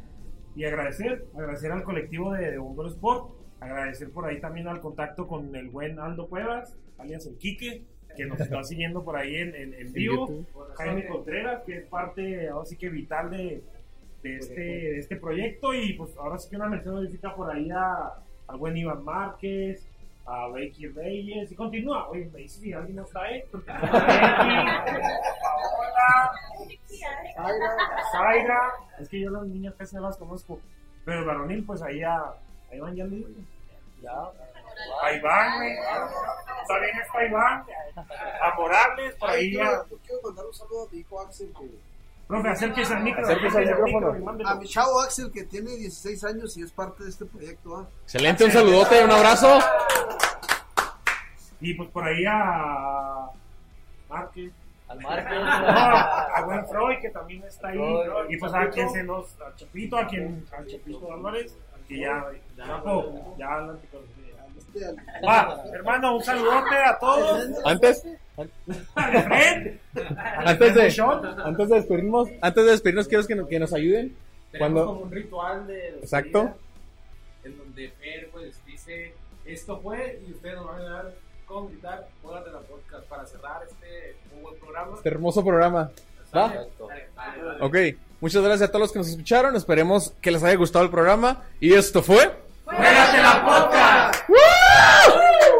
Speaker 2: y agradecer, agradecer al colectivo de, de Bombero Sport, agradecer por ahí también al contacto con el buen Aldo Cuevas, alias el Quique, que nos está siguiendo por ahí en, en, en vivo. Jaime Contreras, que es parte ahora sí que vital de, de, este, de este proyecto, y pues ahora sí que una mención honorífica por ahí a, al buen Iván Márquez, a Becky Reyes, y continúa, oye, me dice si alguien no está ahí, Zaira, Zaira, es que yo las niñas casi no las conozco, pero el varonil, pues ahí, a, ahí van ya le digo. Ya. Ahí van, güey. También está Iván. A Morales, por ahí ya.
Speaker 4: Yo quiero mandar un saludo a mi hijo Axel, que,
Speaker 2: Profe, acérquese al micro.
Speaker 1: Acérquese al micrófono.
Speaker 4: a mi chavo Axel, que tiene 16 años y es parte de este proyecto. ¿ah?
Speaker 1: Excelente, un saludote, un abrazo.
Speaker 2: Y pues por ahí a. Márquez.
Speaker 8: Al Marcos.
Speaker 2: No, a buen Freud, que también está ahí.
Speaker 8: Freud,
Speaker 2: Y pues a quien se nos. A Chapito, a quien. A Chapito Álvarez, que ya. Ya adelante con
Speaker 4: Este, al-
Speaker 2: Va, hermano, un saludote a todos.
Speaker 1: Antes, antes de, antes de despedirnos, antes de despedirnos, quiero que, nos- que nos ayuden.
Speaker 3: Tenemos
Speaker 1: Cuando-
Speaker 3: como un ritual de
Speaker 1: Exacto.
Speaker 3: en donde Fer pues dice esto fue y ustedes nos van a dar con gritar hola de la podcast para cerrar este muy buen programa.
Speaker 1: Este hermoso programa. ¿Va? Ok, muchas gracias a todos los que nos escucharon. Esperemos que les haya gustado el programa. Y esto fue.
Speaker 2: ¡Juégatela podcast! ¡Woo!